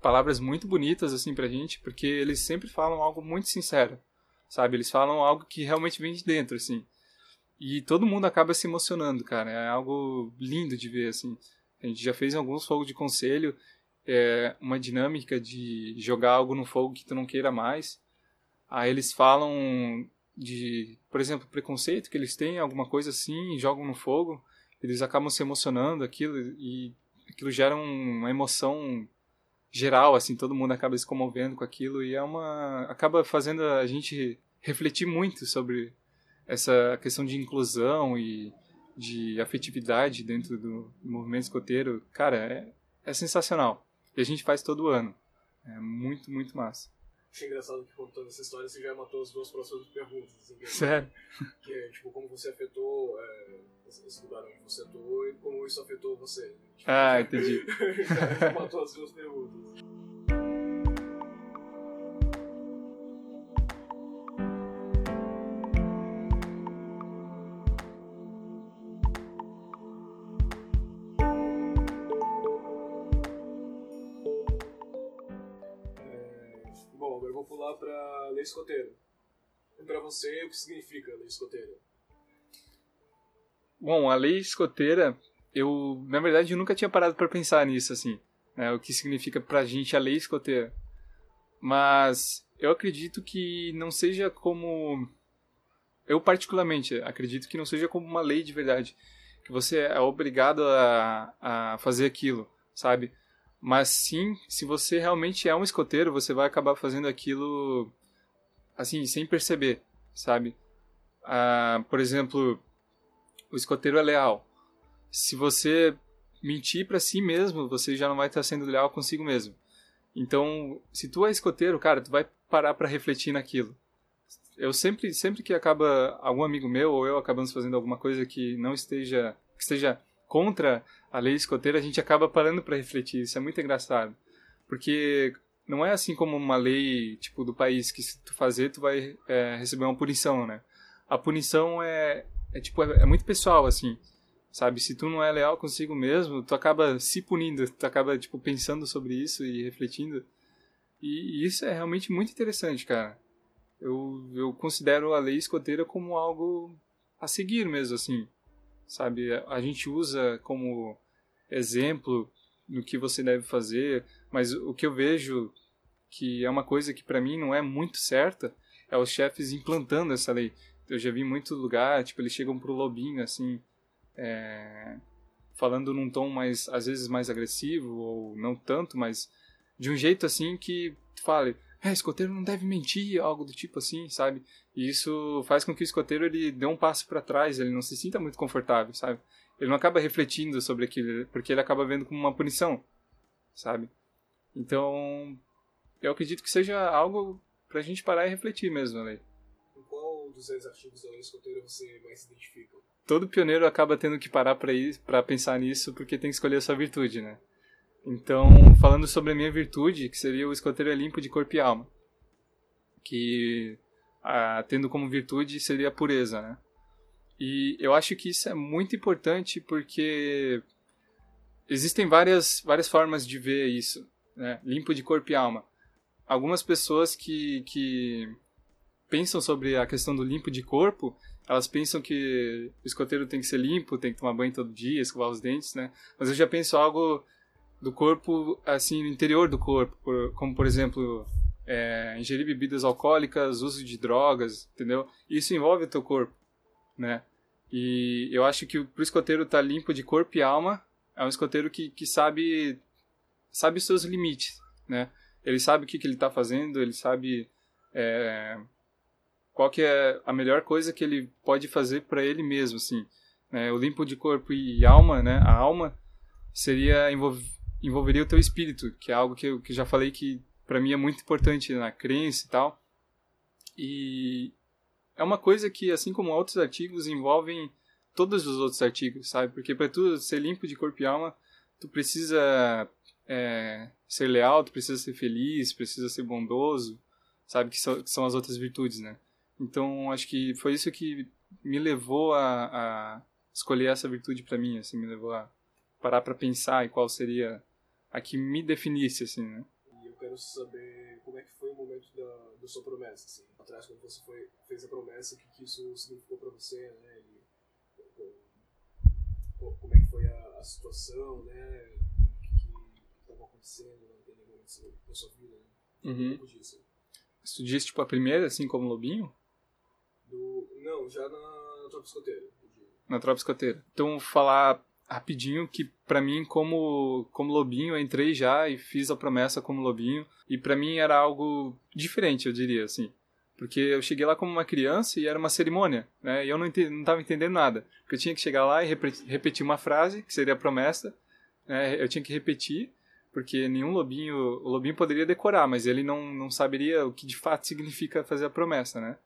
palavras muito bonitas assim pra gente, porque eles sempre falam algo muito sincero sabe? Eles falam algo que realmente vem de dentro, assim. E todo mundo acaba se emocionando, cara. É algo lindo de ver, assim. A gente já fez alguns fogos de conselho é, uma dinâmica de jogar algo no fogo que tu não queira mais. Aí eles falam de, por exemplo, preconceito que eles têm, alguma coisa assim, e jogam no fogo. Eles acabam se emocionando aquilo e aquilo gera uma emoção geral, assim, todo mundo acaba se comovendo com aquilo e é uma acaba fazendo a gente refletir muito sobre essa questão de inclusão e de afetividade dentro do, movimento escoteiro. Cara, é, é sensacional. E a gente faz todo ano. É muito, muito massa. Achei engraçado que contando essa história você já matou as duas próximas perguntas. Assim, que, é Sério? Que é, tipo, como você afetou é, esse lugar onde você atuou e como isso afetou você. Tipo, ah, entendi. matou as duas perguntas. Lei escoteira. E para você, o que significa lei escoteira? Bom, a lei escoteira, eu, na verdade, eu nunca tinha parado para pensar nisso, assim, né, o que significa pra gente a lei escoteira. Mas eu acredito que não seja como. Eu, particularmente, acredito que não seja como uma lei de verdade. Que você é obrigado a, a fazer aquilo, sabe? Mas sim, se você realmente é um escoteiro, você vai acabar fazendo aquilo assim, sem perceber, sabe? Ah, por exemplo, o escoteiro é leal. Se você mentir para si mesmo, você já não vai estar sendo leal consigo mesmo. Então, se tu é escoteiro, cara, tu vai parar para refletir naquilo. Eu sempre, sempre que acaba algum amigo meu ou eu acabamos fazendo alguma coisa que não esteja, que esteja contra a lei escoteira, a gente acaba parando para refletir. Isso é muito engraçado, porque não é assim como uma lei, tipo, do país que se tu fazer, tu vai é, receber uma punição, né? A punição é, é tipo, é, é, muito pessoal, assim, sabe? Se tu não é leal consigo mesmo, tu acaba se punindo, tu acaba, tipo, pensando sobre isso e refletindo. E, e isso é realmente muito interessante, cara. Eu, eu considero a lei escoteira como algo a seguir mesmo, assim, sabe? A gente usa como exemplo no que você deve fazer, mas o que eu vejo que é uma coisa que para mim não é muito certa, é os chefes implantando essa lei. Eu já vi muito lugar, tipo, eles chegam pro lobinho, assim, é, falando num tom mais, às vezes mais agressivo, ou não tanto, mas de um jeito assim que fale, é, escoteiro não deve mentir, algo do tipo assim, sabe? E isso faz com que o escoteiro ele dê um passo para trás, ele não se sinta muito confortável, sabe? Ele não acaba refletindo sobre aquilo, porque ele acaba vendo como uma punição, sabe? Então, eu acredito que seja algo pra gente parar e refletir mesmo, né? Em qual dos seus artigos da lei escoteira você mais se identifica? Todo pioneiro acaba tendo que parar para ir para pensar nisso porque tem que escolher a sua virtude, né? Então, falando sobre a minha virtude, que seria o escoteiro limpo de corpo e alma, que ah, tendo como virtude seria a pureza, né? E eu acho que isso é muito importante porque existem várias, várias formas de ver isso, né? Limpo de corpo e alma algumas pessoas que, que pensam sobre a questão do limpo de corpo, elas pensam que o escoteiro tem que ser limpo, tem que tomar banho todo dia, escovar os dentes, né? Mas eu já penso algo do corpo, assim, no interior do corpo, como, por exemplo, é, ingerir bebidas alcoólicas, uso de drogas, entendeu? Isso envolve o teu corpo, né? E eu acho que pro escoteiro tá limpo de corpo e alma, é um escoteiro que, que sabe, sabe os seus limites, né? Ele sabe o que, que ele está fazendo, ele sabe é, qual que é a melhor coisa que ele pode fazer para ele mesmo, assim. É, o limpo de corpo e alma, né? A alma seria envolveria o teu espírito, que é algo que eu que já falei que para mim é muito importante na crença e tal. E é uma coisa que, assim como outros artigos, envolvem todos os outros artigos, sabe? Porque para tu ser limpo de corpo e alma, tu precisa é, ser leal, tu precisa ser feliz, precisa ser bondoso, sabe? Que são, que são as outras virtudes, né? Então, acho que foi isso que me levou a, a escolher essa virtude para mim, assim, me levou a parar para pensar em qual seria a que me definisse, assim, né? E eu quero saber como é que foi o momento da, da sua promessa, assim, atrás quando você foi, fez a promessa, o que, que isso significou para você, né? E, como é que foi a, a situação, né? Acontecendo, não entendendo o que aconteceu na sua vida, né? Uhum. Um pouco disso. Tu disse, tipo, a primeira, assim, como lobinho? Do... Não, já na tropa escoteira. Na tropa escoteira. Então, falar rapidinho que pra mim, como, como lobinho, eu entrei já e fiz a promessa como lobinho. E pra mim era algo diferente, eu diria, assim. Porque eu cheguei lá como uma criança e era uma cerimônia, né? E eu não, ente- não tava entendendo nada. Porque eu tinha que chegar lá e repetir uma frase, que seria a promessa. Né? Eu tinha que repetir, porque nenhum lobinho... O lobinho poderia decorar, mas ele não, não saberia o que de fato significa fazer a promessa, né?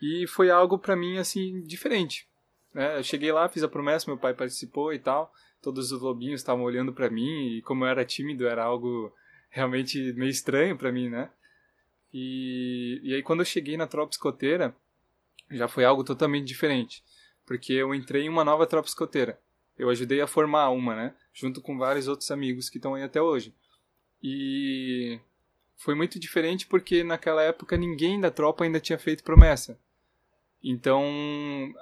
E foi algo pra mim, assim, diferente. Né? Eu cheguei lá, fiz a promessa, meu pai participou e tal. Todos os lobinhos estavam olhando pra mim e como eu era tímido, era algo realmente meio estranho pra mim, né? E, e aí quando eu cheguei na tropa escoteira, já foi algo totalmente diferente, porque eu entrei em uma nova tropa escoteira. Eu ajudei a formar uma, né? Junto com vários outros amigos que estão aí até hoje. E foi muito diferente porque naquela época ninguém da tropa ainda tinha feito promessa. Então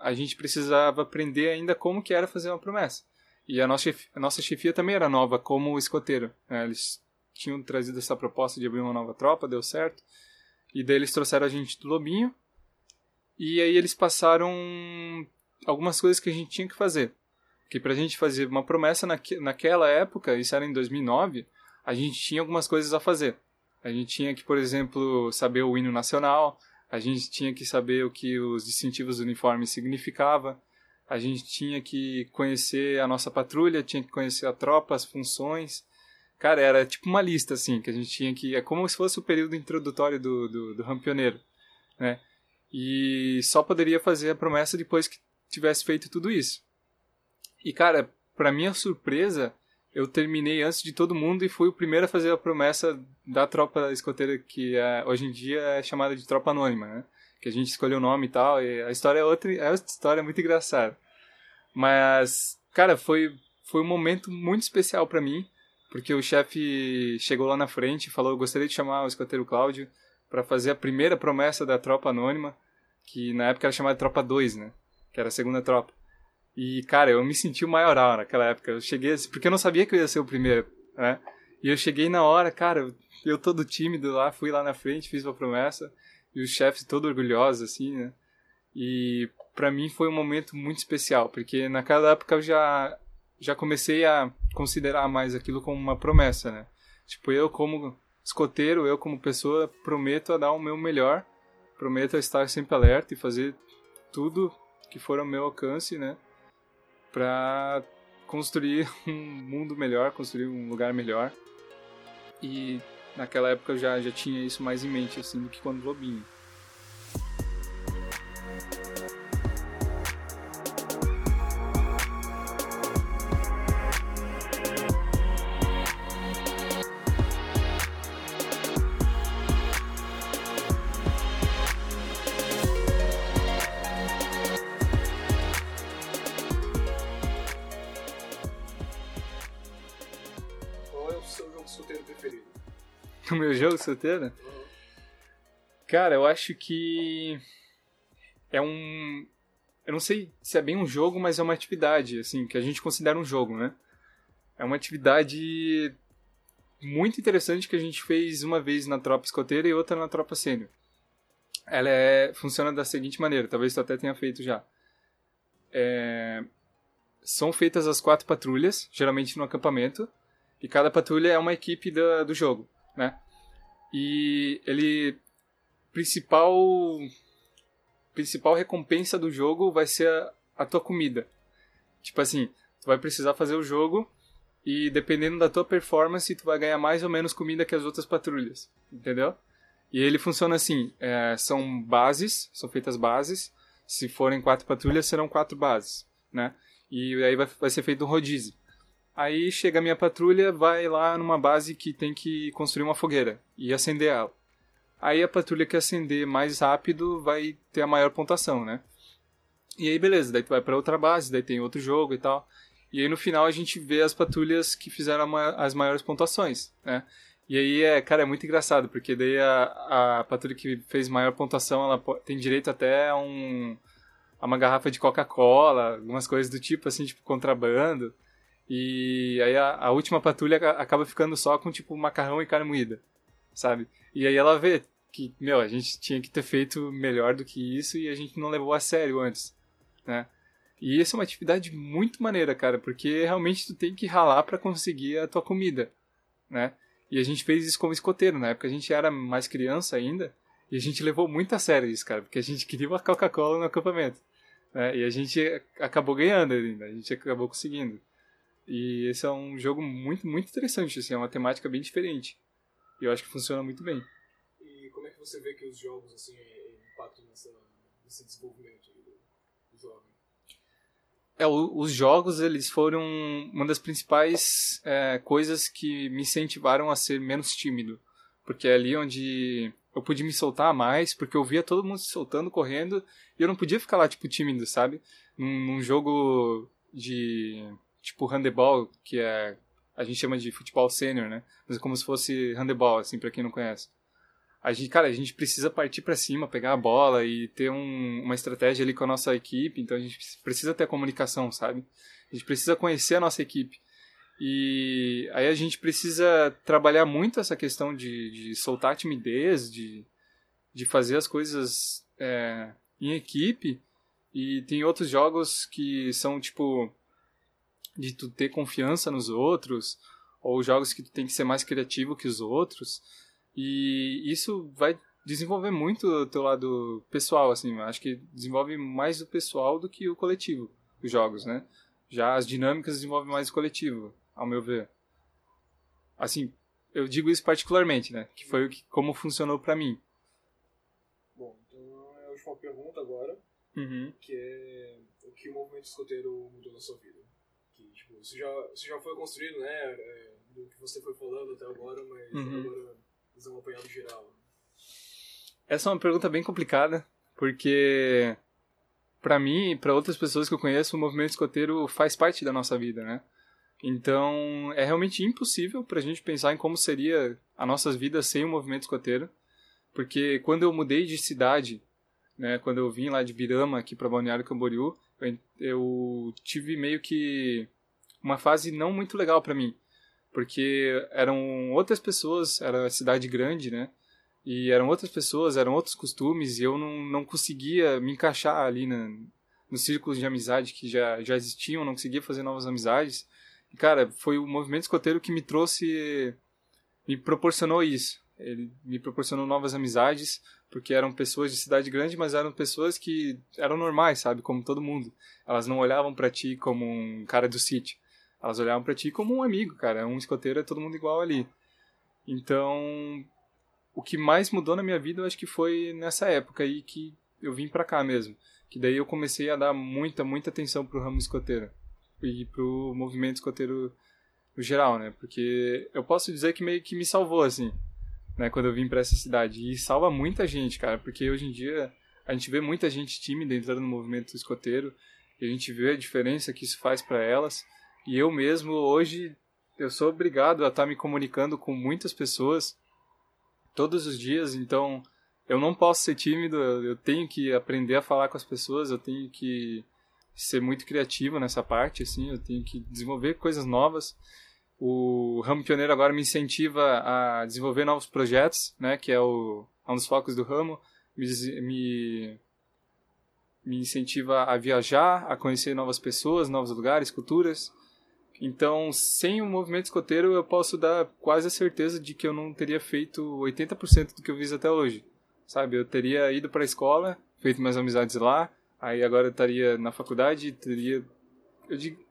a gente precisava aprender ainda como que era fazer uma promessa. E a nossa, chef- a nossa chefia também era nova como escoteiro. né? Eles tinham trazido essa proposta de abrir uma nova tropa, deu certo. E daí eles trouxeram a gente do Lobinho. E aí eles passaram algumas coisas que a gente tinha que fazer. Que pra gente fazer uma promessa naque, naquela época, isso era em 2009, a gente tinha algumas coisas a fazer. A gente tinha que, por exemplo, saber o hino nacional, a gente tinha que saber o que os distintivos do uniforme significava, a gente tinha que conhecer a nossa patrulha, tinha que conhecer a tropa, as funções. Cara, era tipo uma lista, assim, que a gente tinha que... É como se fosse o período introdutório do, do, do ramo pioneiro, né? E só poderia fazer a promessa depois que tivesse feito tudo isso. E, cara, pra minha surpresa, eu terminei antes de todo mundo e fui o primeiro a fazer a promessa da tropa escoteira, que é, hoje em dia é chamada de tropa anônima, né? Que a gente escolheu o nome e tal, e a história é outra, é outra história muito engraçada. Mas, cara, foi, foi um momento muito especial pra mim, porque o chefe chegou lá na frente e falou: gostaria de chamar o escoteiro Cláudio para fazer a primeira promessa da tropa anônima, que na época era chamada Tropa 2, né? Que era a segunda tropa. E, cara, eu me senti o maioral naquela época. Eu cheguei assim, porque eu não sabia que eu ia ser o primeiro, né? E eu cheguei na hora, cara, eu, todo tímido lá, fui lá na frente, fiz uma promessa, e os chefes todo orgulhosos, assim, né? E pra mim foi um momento muito especial, porque naquela época eu já, já comecei a considerar mais aquilo como uma promessa, né? Tipo, eu como escoteiro, eu como pessoa, prometo a dar o meu melhor, prometo a estar sempre alerta e fazer tudo que for ao meu alcance, né? Pra construir um mundo melhor, construir um lugar melhor. E naquela época eu já, já tinha isso mais em mente, assim, do que quando Lobinho. Solteiro? Cara, eu acho que é um. Eu não sei se é bem um jogo, mas é uma atividade, assim, que a gente considera um jogo, né? É uma atividade muito interessante que a gente fez uma vez na tropa escoteira e outra na tropa sênior. Ela é, funciona da seguinte maneira, talvez tu até tenha feito já. É, são feitas as quatro patrulhas, geralmente no acampamento, e cada patrulha é uma equipe do jogo, né? E ele principal principal recompensa do jogo vai ser a, a tua comida. Tipo assim, tu vai precisar fazer o jogo e dependendo da tua performance, tu vai ganhar mais ou menos comida que as outras patrulhas, entendeu? E ele funciona assim, é, são bases, são feitas bases, se forem quatro patrulhas, serão quatro bases, né? E aí vai, vai ser feito um rodízio. Aí chega a minha patrulha, vai lá numa base que tem que construir uma fogueira e acender ela. Aí a patrulha que acender mais rápido vai ter a maior pontuação, né? E aí beleza, daí tu vai para outra base, daí tem outro jogo e tal. E aí no final a gente vê as patrulhas que fizeram as maiores pontuações, né? E aí é, cara, é muito engraçado, porque daí a, a patrulha que fez maior pontuação, ela tem direito até a um a uma garrafa de Coca-Cola, algumas coisas do tipo assim, tipo contrabando. E aí a, a última patrulha acaba ficando só com, tipo, macarrão e carne moída, sabe? E aí ela vê que, meu, a gente tinha que ter feito melhor do que isso e a gente não levou a sério antes, né? E isso é uma atividade muito maneira, cara, porque realmente tu tem que ralar para conseguir a tua comida, né? E a gente fez isso como escoteiro, na época a gente era mais criança ainda, e a gente levou muito a sério isso, cara, porque a gente queria uma Coca-Cola no acampamento. Né? E a gente acabou ganhando ainda, a gente acabou conseguindo. E esse é um jogo muito, muito interessante, assim, é uma temática bem diferente. E eu acho que funciona muito bem. E como é que você vê que os jogos, assim, impactam nessa, nesse desenvolvimento do, jovem? É, os jogos, eles foram uma das principais é, coisas que me incentivaram a ser menos tímido. Porque é ali onde eu pude me soltar mais, porque eu via todo mundo se soltando, correndo, e eu não podia ficar lá, tipo, tímido, sabe? Num, num jogo de, tipo, handebol, que é, a gente chama de futebol sênior, né? Mas é como se fosse handebol, assim, para quem não conhece. A gente, cara, a gente precisa partir para cima, pegar a bola e ter um, uma estratégia ali com a nossa equipe, então a gente precisa ter comunicação, sabe? A gente precisa conhecer a nossa equipe. E aí a gente precisa trabalhar muito essa questão de, de soltar a timidez, de, de fazer as coisas é, em equipe. E tem outros jogos que são tipo de tu ter confiança nos outros, ou jogos que tu tem que ser mais criativo que os outros. E isso vai desenvolver muito o teu lado pessoal, assim. Acho que desenvolve mais o pessoal do que o coletivo, os jogos, né? Já as dinâmicas desenvolvem mais o coletivo ao meu ver. Assim, eu digo isso particularmente, né? Que foi o que, como funcionou para mim. Bom, então é a última pergunta agora, uhum. que é o que o movimento escoteiro mudou na sua vida. Tipo, isso já, isso já foi construído, né? É, do que você foi falando até agora, mas uhum. agora fazer um apanhado geral. Essa é uma pergunta bem complicada, porque para mim e para outras pessoas que eu conheço, o movimento escoteiro faz parte da nossa vida, né? Então, é realmente impossível para a gente pensar em como seria a nossas vidas sem o movimento escoteiro, porque quando eu mudei de cidade, né, quando eu vim lá de Birama aqui para Balneário Camboriú, eu, eu tive meio que uma fase não muito legal para mim, porque eram outras pessoas, era cidade grande, né? E eram outras pessoas, eram outros costumes, e eu não, não conseguia me encaixar ali na, nos círculos de amizade que já, já existiam, não conseguia fazer novas amizades. E, cara, foi o movimento escoteiro que me trouxe, me proporcionou isso. Ele me proporcionou novas amizades, porque eram pessoas de cidade grande, mas eram pessoas que eram normais, sabe? Como todo mundo. Elas não olhavam para ti como um cara do sítio. Elas olhavam para ti como um amigo, cara. Um escoteiro é todo mundo igual ali. Então, o que mais mudou na minha vida, eu acho que foi nessa época aí que eu vim para cá mesmo. Que daí eu comecei a dar muita, muita atenção pro ramo escoteiro e pro movimento escoteiro no geral, né? Porque eu posso dizer que meio que me salvou, assim, né? Quando eu vim para essa cidade. E salva muita gente, cara, porque hoje em dia a gente vê muita gente tímida entrando no movimento escoteiro e a gente vê a diferença que isso faz para elas. E eu mesmo, hoje, eu sou obrigado a estar tá me comunicando com muitas pessoas todos os dias, então eu não posso ser tímido, eu tenho que aprender a falar com as pessoas, eu tenho que ser muito criativo nessa parte, assim, eu tenho que desenvolver coisas novas. O ramo pioneiro agora me incentiva a desenvolver novos projetos, né, que é o é um dos focos do ramo, me, me me incentiva a viajar, a conhecer novas pessoas, novos lugares, culturas. Então, sem o movimento escoteiro, eu posso dar quase a certeza de que eu não teria feito 80% do que eu fiz até hoje. Sabe, eu teria ido para a escola, feito minhas amizades lá, Aí agora eu estaria na faculdade, teria. Eu digo,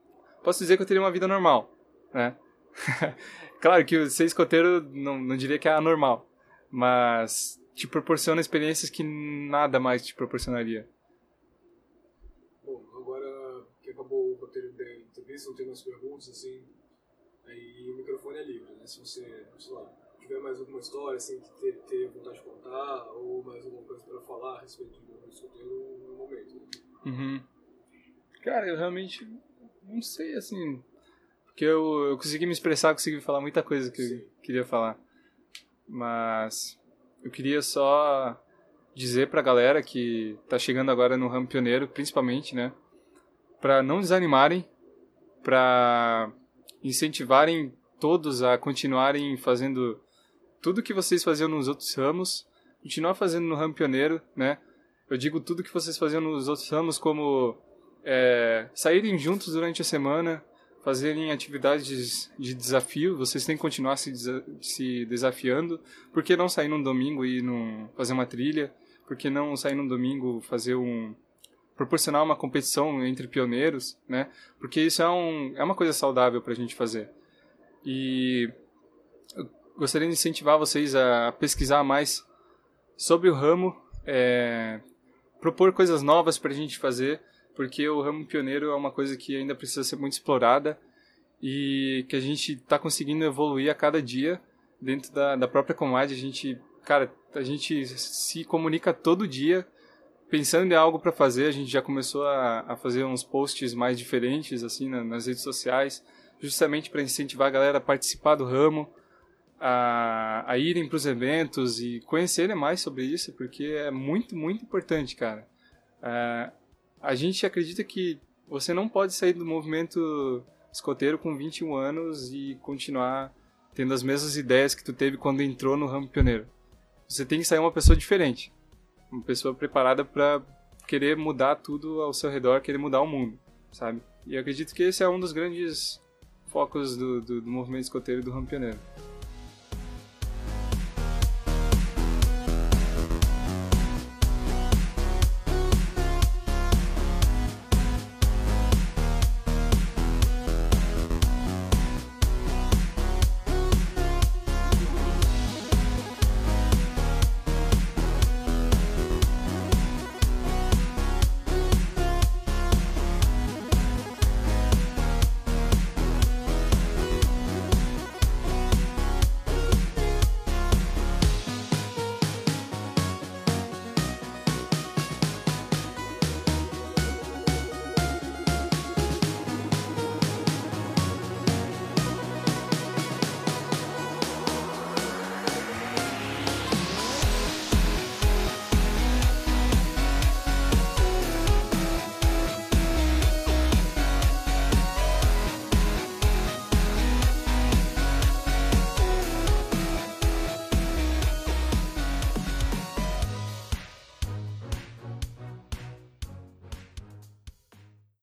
posso dizer que eu teria uma vida normal, né? claro que ser escoteiro não, não diria que é anormal, mas te proporciona experiências que nada mais te proporcionaria. Bom, agora que acabou o roteiro entrevista, não tem mais perguntas, assim, aí o microfone é livre, né? Se você, sei lá, tiver mais alguma história, assim, que ter, vontade de contar, ou mais alguma coisa para falar a respeito do escoteiro no momento. Né? Uhum. Cara, eu realmente não sei, assim. Porque eu, eu consegui me expressar, consegui falar muita coisa que Sim. eu queria falar. Mas eu queria só dizer pra galera que tá chegando agora no ramo pioneiro, principalmente, né? Pra não desanimarem, pra incentivarem todos a continuarem fazendo tudo que vocês faziam nos outros ramos, continuar fazendo no ramo pioneiro, né? Eu digo tudo que vocês faziam nos outros ramos como é, saírem juntos durante a semana, fazerem atividades de desafio, vocês têm que continuar se, se desafiando. Por que não sair num domingo e num, fazer uma trilha? Por que não sair num domingo fazer um proporcionar uma competição entre pioneiros, né? Porque isso é, um, é uma coisa saudável para a gente fazer. E eu gostaria de incentivar vocês a pesquisar mais sobre o ramo, é, propor coisas novas para a gente fazer, porque o ramo pioneiro é uma coisa que ainda precisa ser muito explorada e que a gente está conseguindo evoluir a cada dia dentro da, da própria Comad. A gente, cara, a gente se comunica todo dia pensando em algo para fazer. A gente já começou a, a, fazer uns posts mais diferentes assim na, nas redes sociais, justamente para incentivar a galera a participar do ramo a, a irem para os eventos e conhecerem mais sobre isso, porque é muito, muito importante, cara. A gente acredita que você não pode sair do movimento escoteiro com 21 anos e continuar tendo as mesmas ideias que tu teve quando entrou no ramo pioneiro. Você tem que sair uma pessoa diferente, uma pessoa preparada para querer mudar tudo ao seu redor, querer mudar o mundo, sabe? E eu acredito que esse é um dos grandes focos do, do, do movimento escoteiro do ramo pioneiro.